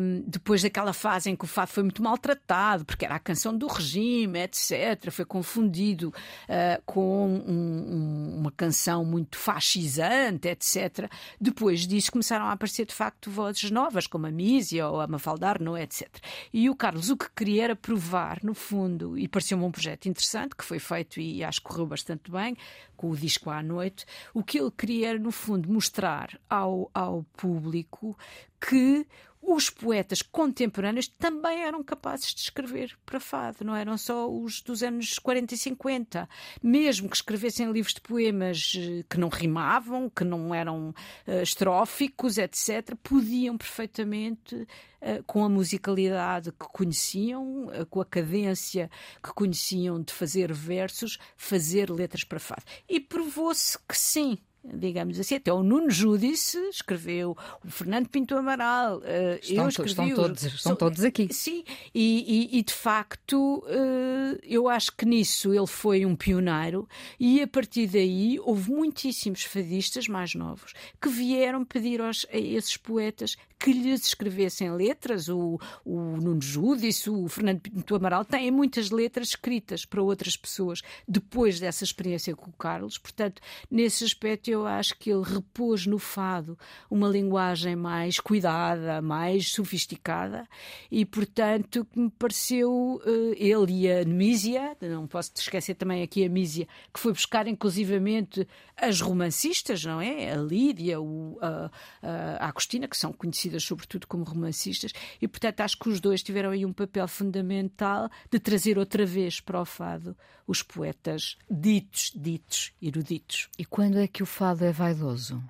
um, depois daquela fase em que o fado foi muito maltratado, porque era a canção do regime, etc., foi confundido uh, com um, um, uma canção muito fascisante, etc., depois disso começaram a aparecer de facto vozes novas, como a Mísia ou a Mafalda Arnaud, etc. E o Carlos o que queria era provar, no fundo, e pareceu-me um projeto interessante, que foi feito e acho que correu bastante bem, com o disco à noite, o que ele queria era, no fundo, mostrar ao, ao público que os poetas contemporâneos também eram capazes de escrever para fado, não eram só os dos anos 40 e 50. Mesmo que escrevessem livros de poemas eh, que não rimavam, que não eram uh, estróficos, etc., podiam perfeitamente, uh, com a musicalidade que conheciam, uh, com a cadência que conheciam de fazer versos, fazer letras para fado. E provou-se que sim, digamos assim. Até o Nuno Júdice escreveu, o Fernando Pinto Amaral, uh,
estão,
eu escrevi.
Estão todos, estão todos aqui.
Sim, e, e, e de facto uh, eu acho que nisso ele foi um pioneiro e a partir daí houve muitíssimos fadistas mais novos que vieram pedir aos, a esses poetas que lhes escrevessem letras. O, o Nuno Júdice, o Fernando Pinto Amaral têm muitas letras escritas para outras pessoas depois dessa experiência com o Carlos. Portanto, nesse aspecto, eu acho que ele repôs no fado uma linguagem mais cuidada, mais sofisticada e, portanto, que me pareceu uh, ele e a Mísia, não posso esquecer também aqui a Mísia, que foi buscar inclusivamente as romancistas, não é? A Lídia, o, a, a Agostina, que são conhecidas sobretudo como romancistas, e portanto acho que os dois tiveram aí um papel fundamental de trazer outra vez para o fado os poetas ditos, ditos, eruditos.
E quando é que o fado é vaidoso?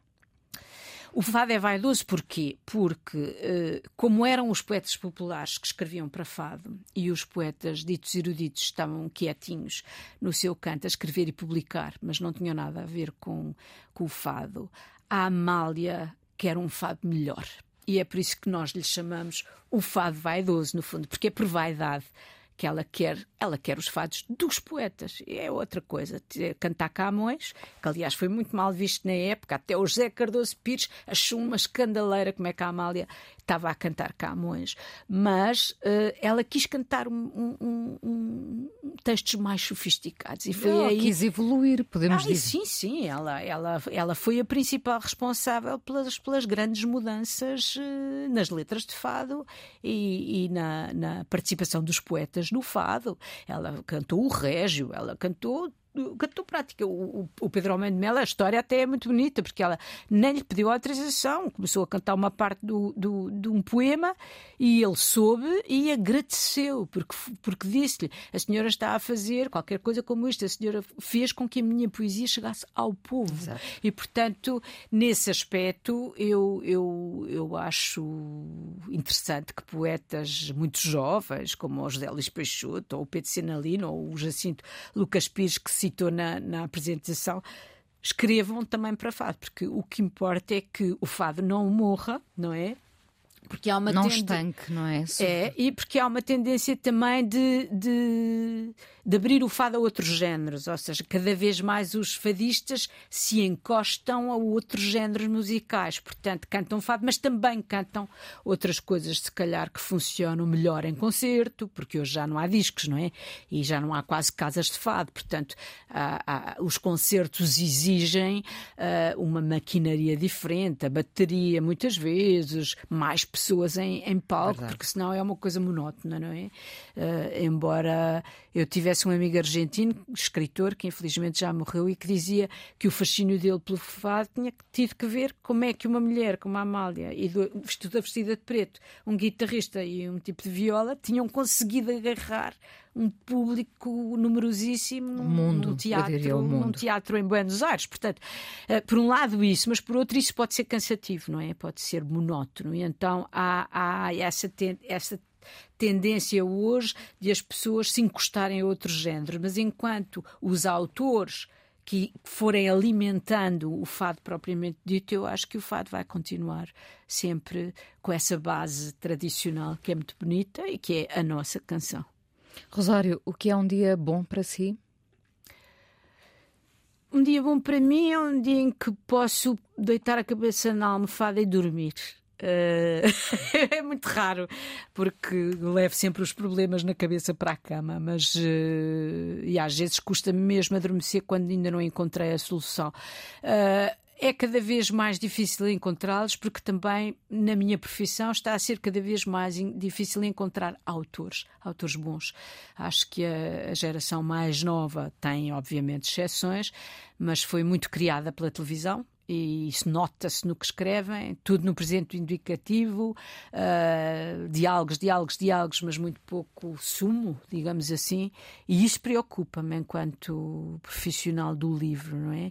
O fado é vaidoso porquê? Porque, eh, como eram os poetas populares que escreviam para fado e os poetas ditos eruditos estavam quietinhos no seu canto a escrever e publicar, mas não tinham nada a ver com, com o fado, a Amália quer um fado melhor. E é por isso que nós lhe chamamos o fado vaidoso, no fundo, porque é por vaidade que ela quer, ela quer os fados dos poetas. E é outra coisa. Cantar Camões, que aliás foi muito mal visto na época, até o José Cardoso Pires achou uma escandaleira como é que a Amália estava a cantar Camões. Mas uh, ela quis cantar um, um, um, textos mais sofisticados. E foi
ela
aí...
quis evoluir, podemos
ah,
dizer.
Sim, sim. Ela, ela, ela foi a principal responsável pelas, pelas grandes mudanças uh, nas letras de fado e, e na, na participação dos poetas no fado. Ela cantou o Régio, ela cantou cantou prática. O, o Pedro Almeida de Melo, a história até é muito bonita, porque ela nem lhe pediu autorização, começou a cantar uma parte do, do, de um poema e ele soube e agradeceu, porque, porque disse-lhe: a senhora está a fazer qualquer coisa como isto, a senhora fez com que a minha poesia chegasse ao povo. Exato. E, portanto, nesse aspecto, eu, eu, eu acho interessante que poetas muito jovens, como o José Luís Peixoto, ou o Pedro Sinalino, ou o Jacinto Lucas Pires, que citou na, na apresentação, escrevam também para fado, porque o que importa é que o fado não morra, não é?
Porque há uma não estanque, não é?
É, e porque há uma tendência também de, de, de, abrir o fado a outros géneros, ou seja, cada vez mais os fadistas se encostam a outros géneros musicais, portanto, cantam fado, mas também cantam outras coisas, se calhar, que funcionam melhor em concerto, porque hoje já não há discos, não é? E já não há quase casas de fado, portanto, há, há, os concertos exigem uh, uma maquinaria diferente, a bateria, muitas vezes, mais pessoas em, em palco, Verdade. porque senão é uma coisa monótona, não é? Uh, embora eu tivesse um amigo argentino, escritor, que infelizmente já morreu, e que dizia que o fascínio dele pelo fado tinha tido que ver como é que uma mulher como a Amália, e do, toda vestida de preto, um guitarrista e um tipo de viola, tinham conseguido agarrar um público numerosíssimo num,
mundo,
num teatro, num teatro em Buenos Aires. Portanto, uh, por um lado isso, mas por outro isso pode ser cansativo, não é? Pode ser monótono. E então há, há essa, essa tendência hoje de as pessoas se encostarem a outros géneros, mas enquanto os autores que forem alimentando o fado propriamente dito, eu acho que o fado vai continuar sempre com essa base tradicional que é muito bonita e que é a nossa canção.
Rosário, o que é um dia bom para si?
Um dia bom para mim é um dia em que posso deitar a cabeça na almofada e dormir. Uh, é muito raro, porque levo sempre os problemas na cabeça para a cama, mas uh, e às vezes custa-me mesmo adormecer quando ainda não encontrei a solução. Uh, é cada vez mais difícil encontrá-los, porque também na minha profissão está a ser cada vez mais difícil encontrar autores, autores bons. Acho que a, a geração mais nova tem, obviamente, exceções, mas foi muito criada pela televisão, e isso nota-se no que escrevem, tudo no presente indicativo, uh, diálogos, diálogos, diálogos, mas muito pouco sumo, digamos assim, e isso preocupa-me enquanto profissional do livro, não é?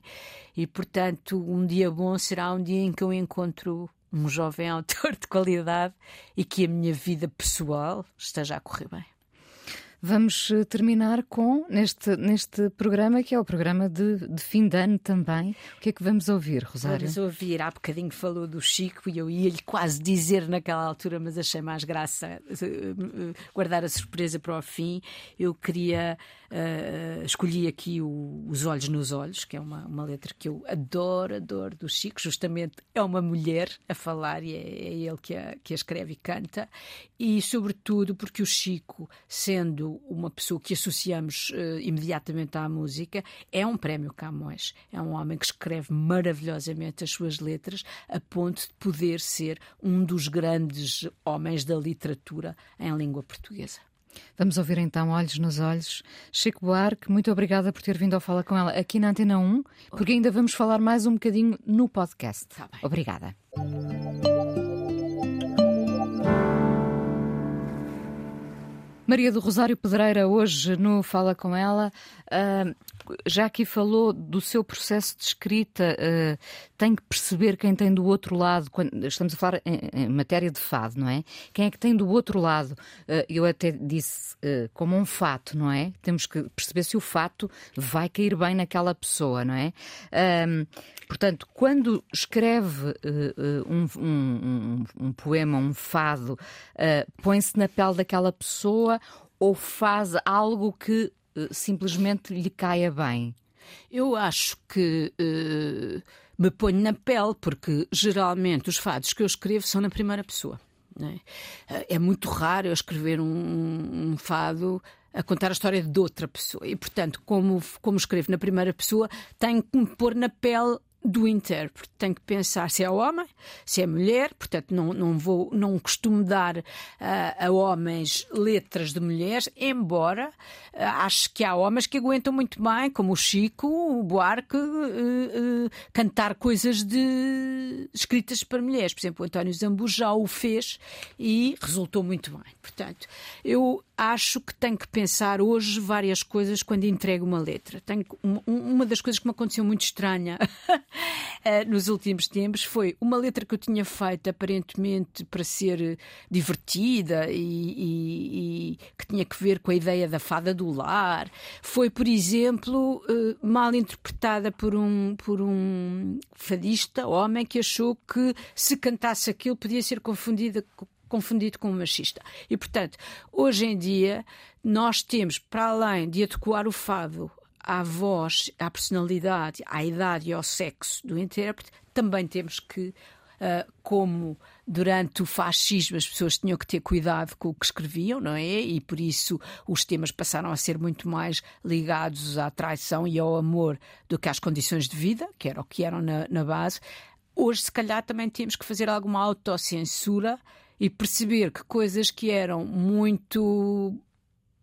E portanto, um dia bom será um dia em que eu encontro um jovem autor de qualidade e que a minha vida pessoal esteja a correr bem.
Vamos eh, terminar com, neste, neste programa, que é o programa de, de fim de ano também. O que é que vamos ouvir, Rosário?
Vamos ouvir. Há bocadinho falou do Chico e eu ia-lhe quase dizer naquela altura, mas achei mais graça eh, eh, guardar a surpresa para o fim. Eu queria. Uh, escolhi aqui o, Os Olhos nos Olhos, que é uma, uma letra que eu adoro, adoro do Chico. Justamente é uma mulher a falar e é, é ele que a, que a escreve e canta. E, sobretudo, porque o Chico, sendo uma pessoa que associamos uh, imediatamente à música, é um prémio Camões. É um homem que escreve maravilhosamente as suas letras, a ponto de poder ser um dos grandes homens da literatura em língua portuguesa.
Vamos ouvir então Olhos nos Olhos. Chico Buarque, muito obrigada por ter vindo ao Fala com ela aqui na Antena 1, porque ainda vamos falar mais um bocadinho no podcast.
Tá
obrigada. Maria do Rosário Pedreira, hoje no Fala Com Ela, uh, já aqui falou do seu processo de escrita, uh, tem que perceber quem tem do outro lado, quando estamos a falar em, em, matéria de fado, não é? Quem é que tem do outro lado? Uh, eu até disse uh, como um fato, não é? Temos que perceber se o fato vai cair bem naquela pessoa, não é? portanto, quando escreve um, um, um, um, poema, um fado, põe-se na pele daquela pessoa ou faz algo que simplesmente lhe caia bem?
Eu acho que uh, me ponho na pele, porque geralmente os fados que eu escrevo são na primeira pessoa. É? é? muito raro eu escrever um, um fado a contar a história de outra pessoa. E, portanto, como, como escrevo na primeira pessoa, tenho que me pôr na pele do intérprete. Tem que pensar se é homem, se é mulher, portanto não, não vou, não costumo dar uh, a homens letras de mulheres, embora uh, acho que há homens que aguentam muito bem, como o Chico, o Buarque, uh, cantar coisas de escritas para mulheres. Por exemplo, o António Zambu já o fez e resultou muito bem. Portanto, eu acho que tenho que pensar hoje várias coisas quando entrego uma letra. Tenho, uma das coisas que me aconteceu muito estranha eh, nos últimos tempos foi uma letra que eu tinha feito aparentemente para ser divertida e, e, e que tinha que ver com a ideia da fada do lar. Foi, por exemplo, eh, mal interpretada por um, por um fadista, homem, que achou que se cantasse aquilo podia ser confundida confundido com machista. E, portanto, hoje em dia, nós temos, para além de adequar o fado à voz, à personalidade, à idade e ao sexo do intérprete, também temos que, uh, como durante o fascismo as pessoas tinham que ter cuidado com o que escreviam, não é? E por isso os temas passaram a ser muito mais ligados à traição e ao amor do que às condições de vida, que era o que eram na, na base. Hoje, se calhar, também temos que fazer alguma autocensura e perceber que coisas que eram muito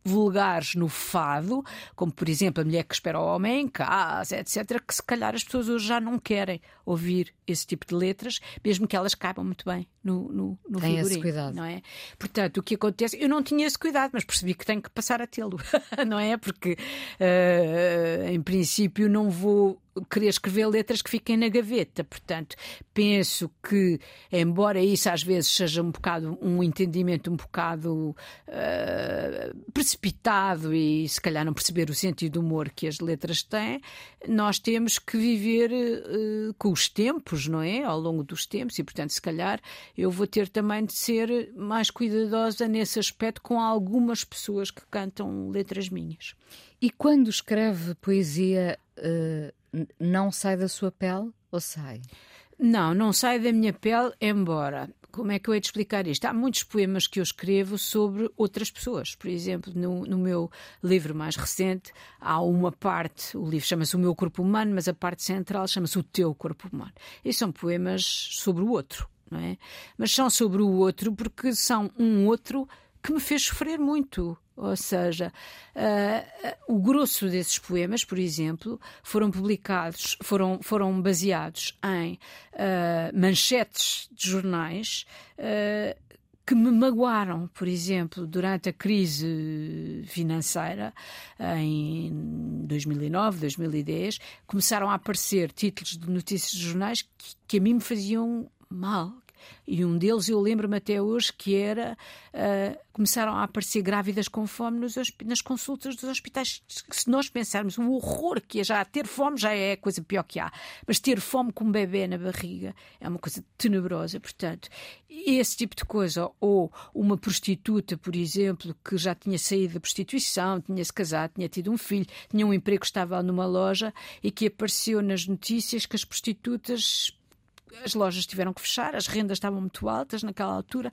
vulgares no fado, como por exemplo a mulher que espera o homem em casa, etc., que se calhar as pessoas hoje já não querem ouvir esse tipo de letras, mesmo que elas caibam muito bem no, no, no
Tem esse cuidado.
Não é? Portanto, o que acontece, eu não tinha esse cuidado, mas percebi que tenho que passar a tê-lo, não é? Porque uh, em princípio não vou querer escrever letras que fiquem na gaveta. Portanto, penso que, embora isso às vezes seja um bocado um entendimento um bocado uh, precipitado e se calhar não perceber o sentido do humor que as letras têm, nós temos que viver uh, com os tempos, não é? Ao longo dos tempos, e portanto, se calhar eu vou ter também de ser mais cuidadosa nesse aspecto com algumas pessoas que cantam letras minhas.
E quando escreve poesia, uh não sai da sua pele ou sai?
Não, não sai da minha pele, embora. Como é que eu hei de explicar isto? Há muitos poemas que eu escrevo sobre outras pessoas. Por exemplo, no, no meu livro mais recente, há uma parte, o livro chama-se O Meu Corpo Humano, mas a parte central chama-se O Teu Corpo Humano. E são poemas sobre o outro, não é? Mas são sobre o outro porque são um outro que me fez sofrer muito. Ou seja, uh, o grosso desses poemas, por exemplo, foram publicados, foram, foram baseados em uh, manchetes de jornais uh, que me magoaram, por exemplo, durante a crise financeira em 2009, 2010, começaram a aparecer títulos de notícias de jornais que, que a mim me faziam mal, E um deles eu lembro-me até hoje que era uh, começaram a aparecer grávidas com fome nos, nas consultas dos hospitais. Se nós pensarmos o horror que é já ter fome já é a coisa pior que há, mas ter fome com um bebê na barriga é uma coisa tenebrosa. Portanto, esse tipo de coisa, ou uma prostituta, por exemplo, que já tinha saído da prostituição, tinha se casado, tinha tido um filho, tinha um emprego, estava numa loja e que apareceu nas notícias que as prostitutas as lojas tiveram que fechar, as rendas estavam muito altas naquela altura.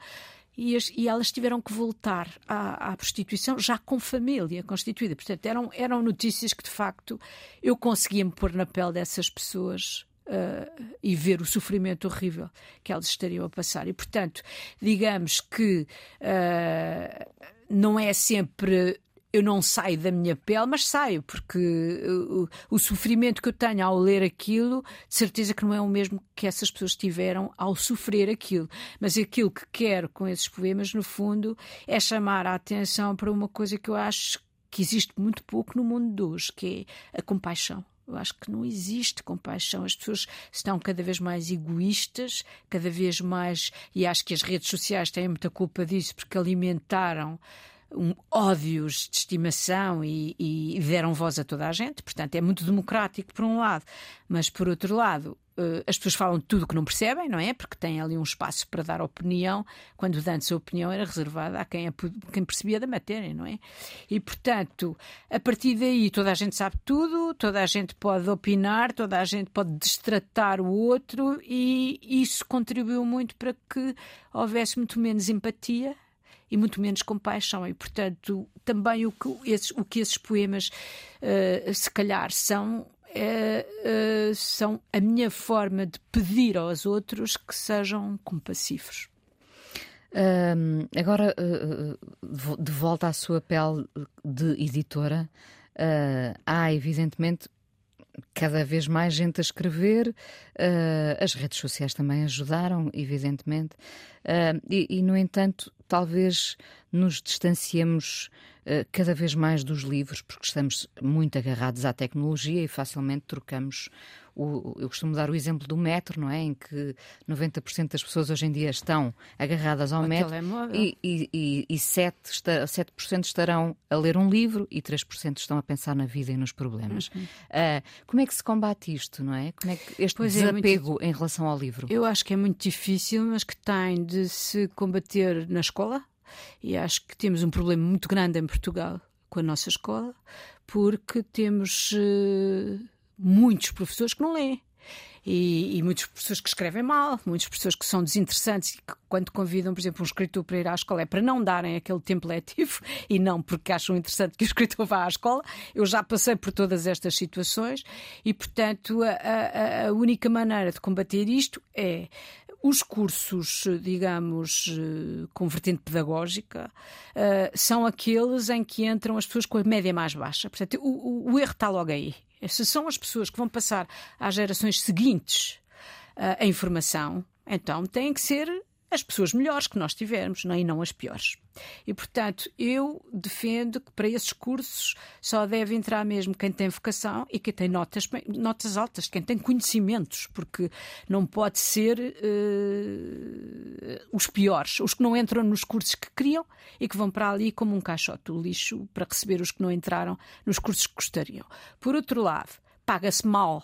E, as, e, elas tiveram que voltar à, à, prostituição já com família constituída. Portanto, eram, eram notícias que, de facto, eu conseguia me pôr na pele dessas pessoas uh, e ver o sofrimento horrível que elas estariam a passar. E, portanto, digamos que uh, não é sempre eu não saio da minha pele, mas saio, porque o, o, sofrimento que eu tenho ao ler aquilo, de certeza que não é o mesmo que essas pessoas tiveram ao sofrer aquilo. Mas aquilo que quero com esses poemas, no fundo, é chamar a atenção para uma coisa que eu acho que existe muito pouco no mundo de hoje, que é a compaixão. Eu acho que não existe compaixão. As pessoas estão cada vez mais egoístas, cada vez mais. E acho que as redes sociais têm muita culpa disso, porque alimentaram um, ódios de estimação e, e, deram voz a toda a gente. Portanto, é muito democrático, por um lado, mas por outro lado, uh, as pessoas falam tudo que não percebem, não é? Porque têm ali um espaço para dar opinião, quando antes a opinião era reservada a quem, a, quem percebia da matéria, não é? E, portanto, a partir daí toda a gente sabe tudo, toda a gente pode opinar, toda a gente pode destratar o outro e isso contribuiu muito para que houvesse muito menos empatia e muito menos compaixão. E, portanto, também o que esses, o que esses poemas, uh, se calhar, são. Uh, são a minha forma de pedir aos outros que sejam compassivos.
Agora, de volta à sua pele de editora, há evidentemente cada vez mais gente a escrever, as redes sociais também ajudaram, evidentemente, e, no entanto, talvez nos distanciemos uh, cada vez mais dos livros, porque estamos muito agarrados à tecnologia e facilmente trocamos o, eu costumo dar o exemplo do metro, não é? Em que 90% das pessoas hoje em dia estão agarradas ao o metro e, e, e, e 7%, está, 7 estarão a ler um livro e 3% estão a pensar na vida e nos problemas. Uhum. Uh, como é que se combate isto, não é? Como é que este pois desapego é muito... em relação ao livro?
Eu acho que é muito difícil, mas que tem de se combater na escola. E acho que temos um problema muito grande em Portugal com a nossa escola, porque temos uh, muitos professores que não leem. E, e muitos professores que escrevem mal, muitas pessoas que são desinteressantes e que, quando convidam, por exemplo, um escritor para ir à escola, é para não darem aquele tempo letivo e não porque acham interessante que o escritor vá à escola. Eu já passei por todas estas situações e, portanto, a, a, a única maneira de combater isto é os cursos, digamos, com vertente pedagógica, são aqueles em que entram as pessoas com a média mais baixa. Portanto, o, o, o erro está logo aí. Se são as pessoas que vão passar às gerações seguintes uh, a informação, então têm que ser as pessoas melhores que nós tivermos, não, e não as piores. E, portanto, eu defendo que para esses cursos só deve entrar mesmo quem tem vocação e quem tem notas, notas altas, quem tem conhecimentos, porque não pode ser uh, os piores, os que não entram nos cursos que queriam e que vão para ali como um caixote do lixo para receber os que não entraram nos cursos que gostariam. Por outro lado, paga-se mal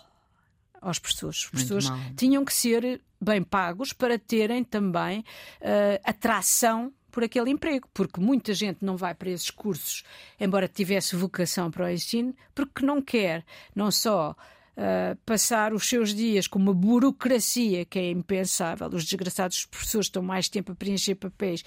aos professores. Os professores tinham que ser bem pagos para terem também uh, atração por aquele emprego, porque muita gente não vai para esses cursos, embora tivesse vocação para o ensino, porque não quer não só uh, passar os seus dias com uma burocracia que é impensável. Os desgraçados professores estão mais tempo a preencher papéis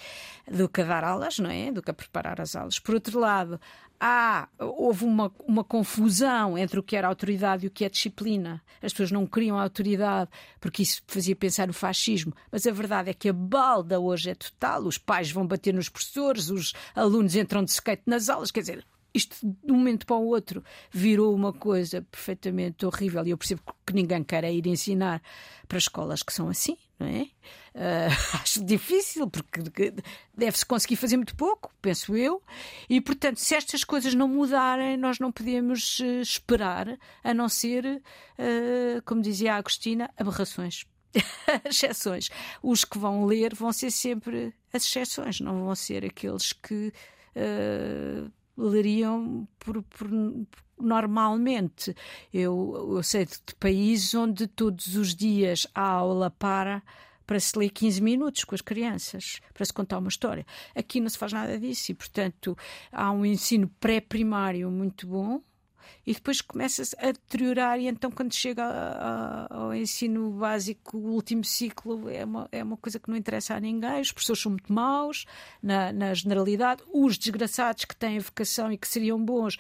do que a dar aulas, não é? Do que a preparar as aulas. Por outro lado, há, houve uma, uma confusão entre o que era autoridade e o que é disciplina. As pessoas não queriam autoridade porque isso fazia pensar no fascismo. Mas a verdade é que a balda hoje é total. Os pais vão bater nos professores, os alunos entram de skate nas aulas. Quer dizer, isto de um momento para o outro virou uma coisa perfeitamente horrível e eu percebo que ninguém quer ir ensinar para escolas que são assim, é? Uh, acho difícil porque deve-se conseguir fazer muito pouco, penso eu, e portanto, se estas coisas não mudarem, nós não podemos uh, esperar a não ser, uh, como dizia a Agostina, aberrações. exceções. Os que vão ler vão ser sempre as exceções, não vão ser aqueles que uh, leriam por, por, normalmente. Eu, eu sei de países onde todos os dias há aula para para se ler 15 minutos com as crianças, para se contar uma história. Aqui não se faz nada disso e, portanto, há um ensino pré-primário muito bom, e depois começa-se a deteriorar e então quando chega a, a, ao ensino básico, o último ciclo é uma, é uma coisa que não interessa a ninguém, os professores são muito maus na, na generalidade, os desgraçados que têm vocação e que seriam bons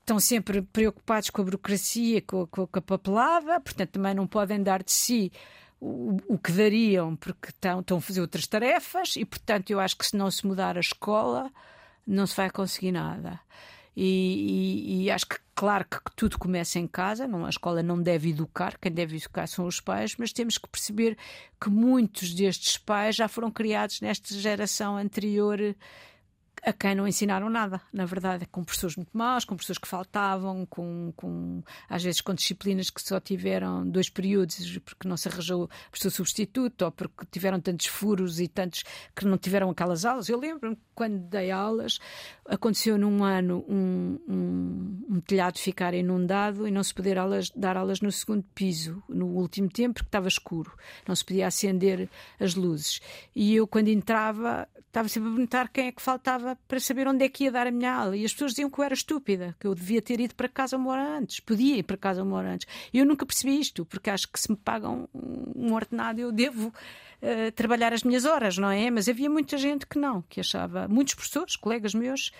estão sempre preocupados com a burocracia, com, com, com a papelada, portanto também não podem dar de si o, o que dariam porque estão, estão a fazer outras tarefas e portanto eu acho que se não se mudar a escola não se vai conseguir nada. E, e, e, acho que, claro, que tudo começa em casa, não, a escola não deve educar, quem deve educar são os pais, mas temos que perceber que muitos destes pais já foram criados nesta geração anterior a quem não ensinaram nada, na verdade, com professores muito maus, com professores que faltavam, com, com às vezes com disciplinas que só tiveram dois períodos porque não se arranjou professor substituto ou porque tiveram tantos furos e tantos que não tiveram aquelas aulas. Eu lembro-me quando dei aulas, aconteceu num ano um, um, um, telhado ficar inundado e não se poder aulas, dar aulas no segundo piso, no último tempo, porque estava escuro, não se podia acender as luzes. E eu, quando entrava, estava sempre a perguntar quem é que faltava para saber onde é que ia dar a minha aula. E as pessoas diziam que eu era estúpida, que eu devia ter ido para casa uma hora antes, podia ir para casa uma hora antes. E eu nunca percebi isto, porque acho que se me pagam um ordenado, eu devo uh, trabalhar as minhas horas, não é? Mas havia muita gente que não, que achava, muitos professores, colegas meus,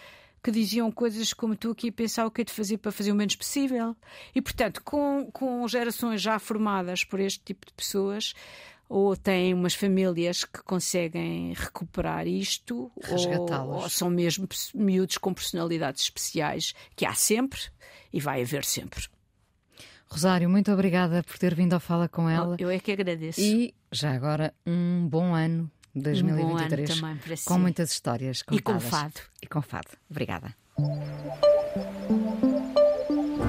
que diziam coisas como tu aqui a pensar o que é de fazer para fazer o menos possível. E, portanto, com, com gerações já formadas por este tipo de pessoas, ou têm umas famílias que conseguem recuperar isto, ou, ou, são mesmo miúdos com personalidades especiais, que há sempre e vai haver sempre.
Rosário, muito obrigada por ter vindo ao Fala com ela.
Eu é que agradeço.
E já agora um bom ano 2023
um bom ano também para si.
com muitas histórias contadas.
E com fado.
E com fado. Obrigada